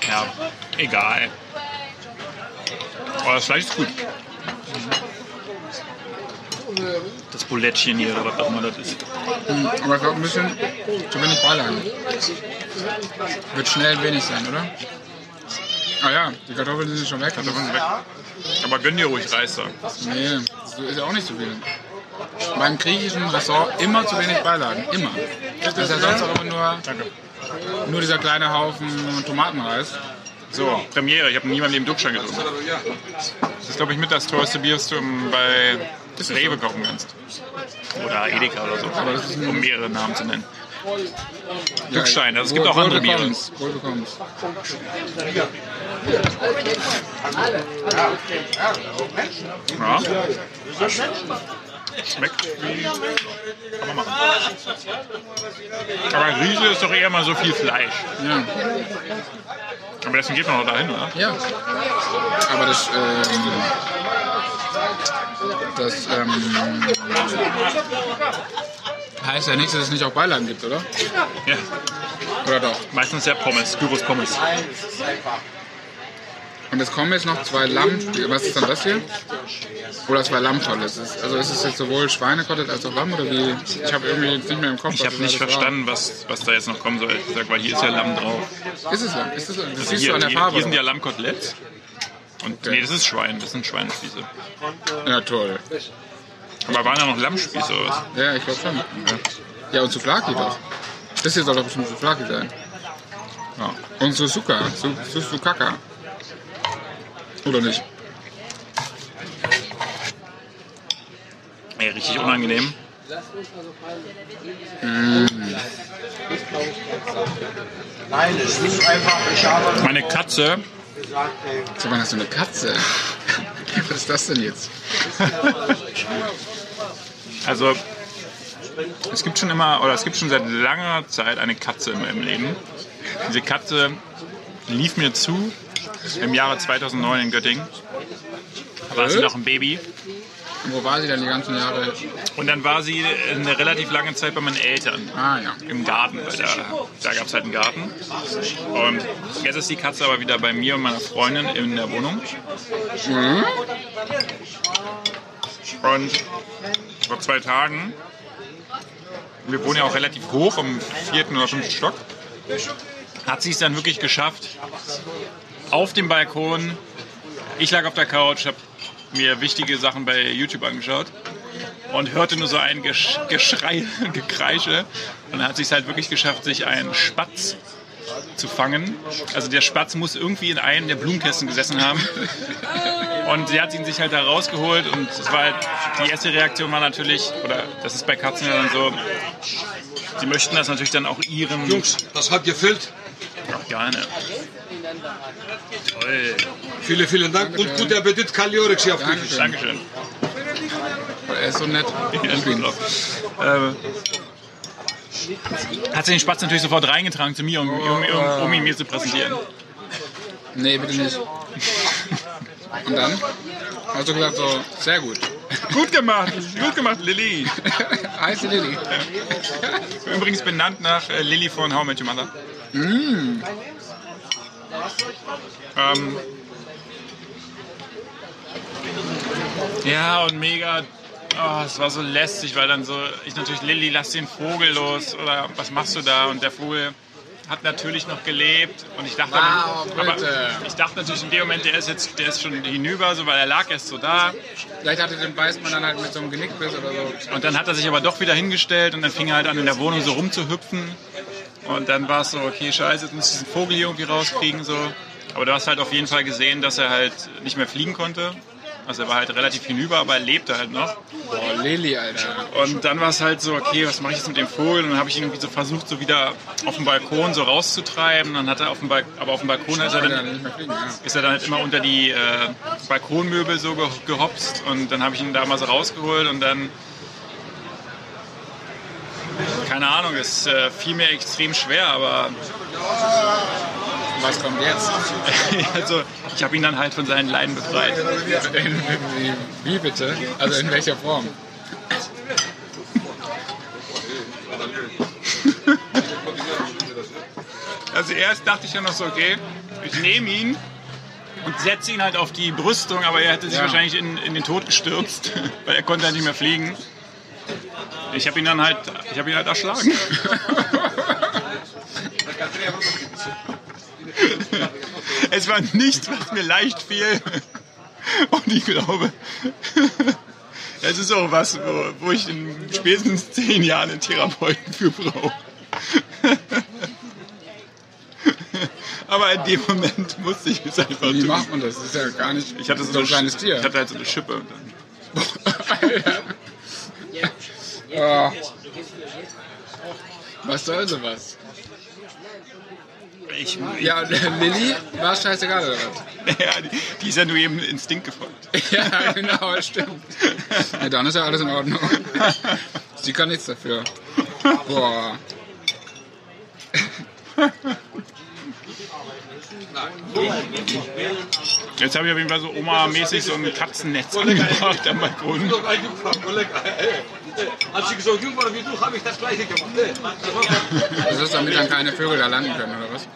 Ja, egal. Aber das Fleisch ist gut. Das Bulettchen hier, oder was auch immer das ist. Hm, Aber ich glaube ein bisschen zu wenig Beilagen. Wird schnell wenig sein, oder? Ah ja, die Kartoffeln sind schon weg. Davon weg. Aber gönn dir ruhig Reis da. Nee, das ist ja auch nicht so viel. Beim griechischen Ressort immer zu wenig Beilagen. Immer. Das ist ja sonst auch immer nur, Danke. nur dieser kleine Haufen Tomatenreis. So, Premiere. Ich habe nie in meinem Leben Duckschein getrunken. Das ist, glaube ich, mit das teuerste Bier, das Rewe kaufen kannst. Oder Edeka oder so. Um mehrere Namen zu nennen. Duckstein, also es gibt auch andere Biere. Ja. Schmeckt wie. Kann man machen. Aber Riese ist doch eher mal so viel Fleisch. Ja. Aber deswegen geht man noch dahin, oder? ja. Aber das, ähm, das, ähm, Heißt ja nicht, dass es nicht auch Beilagen gibt, oder? Ja, Oder doch? meistens ja Pommes, Gyros Pommes. Und es kommen jetzt noch zwei Lamm. Was ist dann das hier? Oder zwei. Ist- Also ist es jetzt sowohl Schweinekotelett als auch Lamm oder wie? Ich habe irgendwie jetzt nicht mehr im Kopf. Ich habe nicht war. verstanden, was, was da jetzt noch kommen soll, ehrlich gesagt, weil hier ist ja Lamm drauf. Ist es Lamm? Ist es? Das siehst Hier, du an der hier, Farbe. hier sind ja? Lammkoteletts. Und nee, das ist Schwein, das sind Schweinefüße. ja, toll. Aber waren da noch Lammspieße oder was? Ja, ich glaube schon. Ja, und Souflaki doch. Das hier soll doch bestimmt Souflaki sein. Ja. Und Suzuka. Su- Su- Sukaka. Oder nicht? Ey, richtig unangenehm. Nein, es ist einfach, ich habe Meine Katze, Sag mal, hast du eine Katze? Was ist das denn jetzt? also es gibt schon immer, oder es gibt schon seit langer Zeit eine Katze in meinem Leben. Diese Katze lief mir zu im Jahre 2009 in Göttingen. Da war sie noch ein Baby. Wo war sie denn die ganzen Jahre? Und dann war sie eine relativ lange Zeit bei meinen Eltern. Ah ja. im Garten, weil da, da gab es halt einen Garten. Und jetzt ist die Katze aber wieder bei mir und meiner Freundin in der Wohnung. Mhm. Und vor zwei Tagen, wir wohnen ja auch relativ hoch, im vierten oder fünften Stock, hat sie es dann wirklich geschafft, auf dem Balkon, ich lag auf der Couch, habe mir wichtige Sachen bei YouTube angeschaut und hörte nur so ein Gesch Geschrei, Gekreische. Und dann hat sie es halt wirklich geschafft, sich einen Spatz zu fangen. Also der Spatz muss irgendwie in einem der Blumenkästen gesessen haben. Und sie hat ihn sich halt da rausgeholt und es war halt, die erste Reaktion war natürlich, oder das ist bei Katzen ja dann so, sie möchten das natürlich dann auch ihren... Jungs, das hat gefällt. Ach, gerne. Toll. Vielen, vielen Dank und guten Appetit, Kaliorik hier auf Griechisch. Dankeschön. Er ist so nett. Ja. Ähm, hat sie den Spatz natürlich sofort reingetragen zu mir, um, um, um, um ihn mir zu präsentieren. Nee, bitte nicht. Und dann? Hast du gesagt so, sehr gut. Gut gemacht, gut gemacht, Lilly. Heiße Lilly. Übrigens benannt nach äh, Lilly von How I Met Your Mother. Ähm, ja, und mega. Oh, es war so lästig, weil dann so, ich natürlich, Lilly, lass den Vogel los oder was machst du da? Und der Vogel hat natürlich noch gelebt und ich dachte, Wow, aber ich dachte natürlich in dem Moment, der ist jetzt, der ist schon hinüber, so, weil er lag erst so da. Vielleicht hatte den beißt man dann halt mit so einem Genickbiss oder so. Und dann hat er sich aber doch wieder hingestellt und dann fing er halt an, in der Wohnung so rumzuhüpfen. Und dann war es so, okay, scheiße, jetzt muss ich diesen Vogel hier irgendwie rauskriegen. So. Aber du hast halt auf jeden Fall gesehen, dass er halt nicht mehr fliegen konnte. Also er war halt relativ hinüber, aber er lebte halt noch. Boah, Lilly, Alter. Und dann war es halt so, okay, was mache ich jetzt mit dem Vogel? Und dann habe ich ihn irgendwie so versucht, so wieder auf dem Balkon so rauszutreiben. Dann hat er auf dem Balkon, aber auf dem Balkon ist er dann ist er dann halt immer unter die äh, Balkonmöbel so ge gehopst und dann habe ich ihn da mal so rausgeholt und dann keine Ahnung, es äh, fiel mir extrem schwer, aber Was kommt jetzt? also ich habe ihn dann halt von seinen Leiden befreit. In, in, wie bitte? Also in welcher Form? Also erst dachte ich ja noch so, okay, ich nehme ihn und setze ihn halt auf die Brüstung, aber er hätte sich Ja. wahrscheinlich in, in den Tod gestürzt, weil er konnte halt nicht mehr fliegen. Ich habe ihn dann halt, ich habe ihn halt erschlagen. es war nichts, was mir leicht fiel. Und ich glaube, es ist auch was, wo, wo ich in spätestens zehn Jahren einen Therapeuten für brauche. Aber in dem Moment musste ich es einfach Wie tun. macht man das? Das ist ja gar nicht Ich hatte so, ein eine, kleines Tier. Ich hatte halt so eine Schippe. Und dann. Oh. Was soll sowas? ich, Ja, Lilly war scheißegal, oder was? ja, die, die ist ja nur eben Instinkt gefolgt. Ja, genau, stimmt. Ja, dann ist ja alles in Ordnung. Sie kann nichts dafür. Boah. Jetzt habe ich auf jeden Fall so Oma-mäßig so ein Katzennetz angebracht am Balkon. Als ich so jung war wie du, habe ich das gleiche gemacht. Das ist damit dann keine Vögel da landen können, oder was?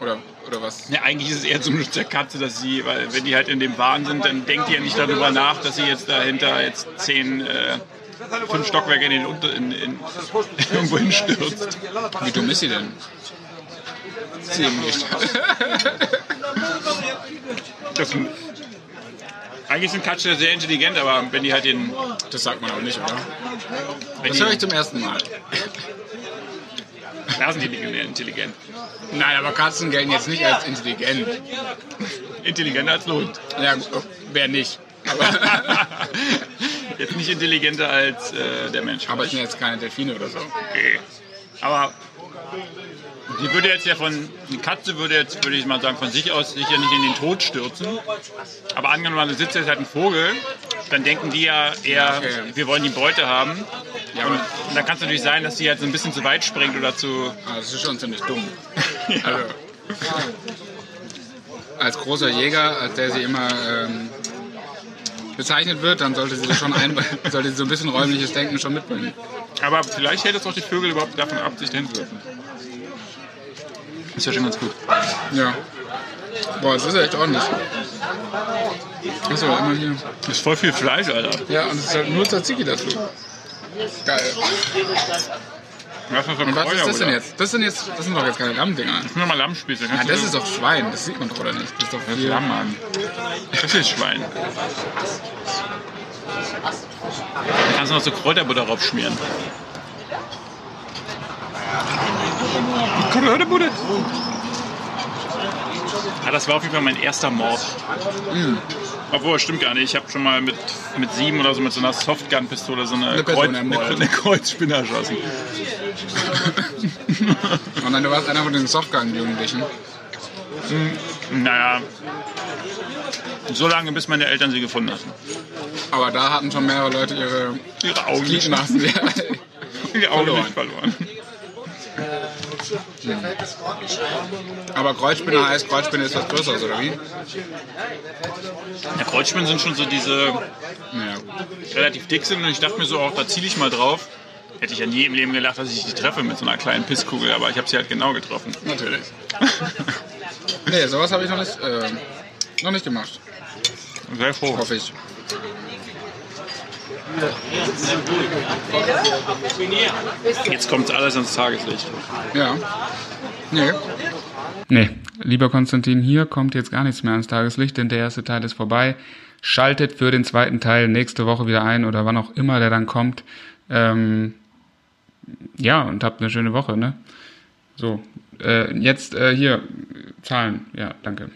Oder, oder was? Ja, eigentlich ist es eher zum Schutz der Katze, dass sie, weil wenn die halt in dem Wahn sind, dann denkt die ja nicht darüber nach, dass sie jetzt dahinter jetzt zehn, äh, fünf Stockwerke in den Unter, in, in, irgendwo hinstürzt. Wie dumm ist sie denn? Ziemlich. Das, eigentlich sind Katzen sehr intelligent, aber wenn die halt den, Das sagt man aber nicht, oder? wenn Das höre ich zum ersten Mal. da sind die intelligent. Nein, aber Katzen gelten jetzt nicht als intelligent. Intelligenter als Hund. Ja, wer nicht. Aber, Jetzt nicht intelligenter als äh, der Mensch. aber es sind jetzt keine Delfine oder so. Okay. Aber die würde jetzt ja von, die Katze würde jetzt, würde ich mal sagen, von sich aus sich ja nicht in den Tod stürzen. Aber angenommen, da sitzt jetzt halt ein Vogel, dann denken die ja eher, Okay. wir wollen die Beute haben. Ja, und, dann kann es natürlich sein, dass die halt so ein bisschen zu weit springt oder zu. Aber das ist schon ziemlich dumm. Also, als großer Jäger, als der sie immer ähm, bezeichnet wird, dann sollte sie schon ein, sollte sie so ein bisschen räumliches Denken schon mitbringen. Aber vielleicht hält es auch die Vögel überhaupt davon ab, sich dahin zu werfen. Ist ja schon ganz gut. Ja. Boah, das ist ja echt ordentlich. Achso, immer hier. Das ist voll viel Fleisch, Alter. Ja, und es ist halt nur Tzatziki dazu. Geil. Was, Und was ist das denn jetzt? Das sind jetzt, das sind doch jetzt keine Lammdinger. Ich will mal Lammspitze. Ah, das ist doch Schwein, das sieht man doch oder nicht? Das ist doch Das. Lamm, Mann. Das ist Schwein. Da kannst du noch so Kräuterbutter drauf schmieren. Kräuterbutter? Ja, das war auf jeden Fall mein erster Mord. Obwohl, stimmt gar nicht. Ich habe schon mal mit, mit sieben oder so mit so einer Softgun-Pistole so eine, Eine Kreuz, eine, eine Kreuzspinne erschossen. Und dann du warst einer von den Softgun-Jugendlichen. Naja, so lange, bis meine Eltern sie gefunden hatten. Aber da hatten schon mehrere Leute ihre Ihre Augen nicht, Gliedmaßen. Nicht. Aber Kreuzspinne heißt, Kreuzspinne ist was Größeres, oder wie? Ja, Kreuzspinnen sind schon so diese Naja. relativ dick sind und ich dachte mir so auch, da ziele ich mal drauf. Hätte ich ja nie im Leben gedacht, dass ich die treffe mit so einer kleinen Pisskugel, aber ich habe sie halt genau getroffen. Natürlich. Nee, sowas habe ich noch nicht, äh, noch nicht gemacht, Sehr froh. hoffe ich. Jetzt kommt alles ans Tageslicht. Ja. Nee. Nee, lieber Konstantin, hier kommt jetzt gar nichts mehr ans Tageslicht, denn der erste Teil ist vorbei. Schaltet für den zweiten Teil nächste Woche wieder ein oder wann auch immer der dann kommt. Ähm, ja, und habt eine schöne Woche, ne? So, äh, jetzt äh, hier, Zahlen. Ja, danke.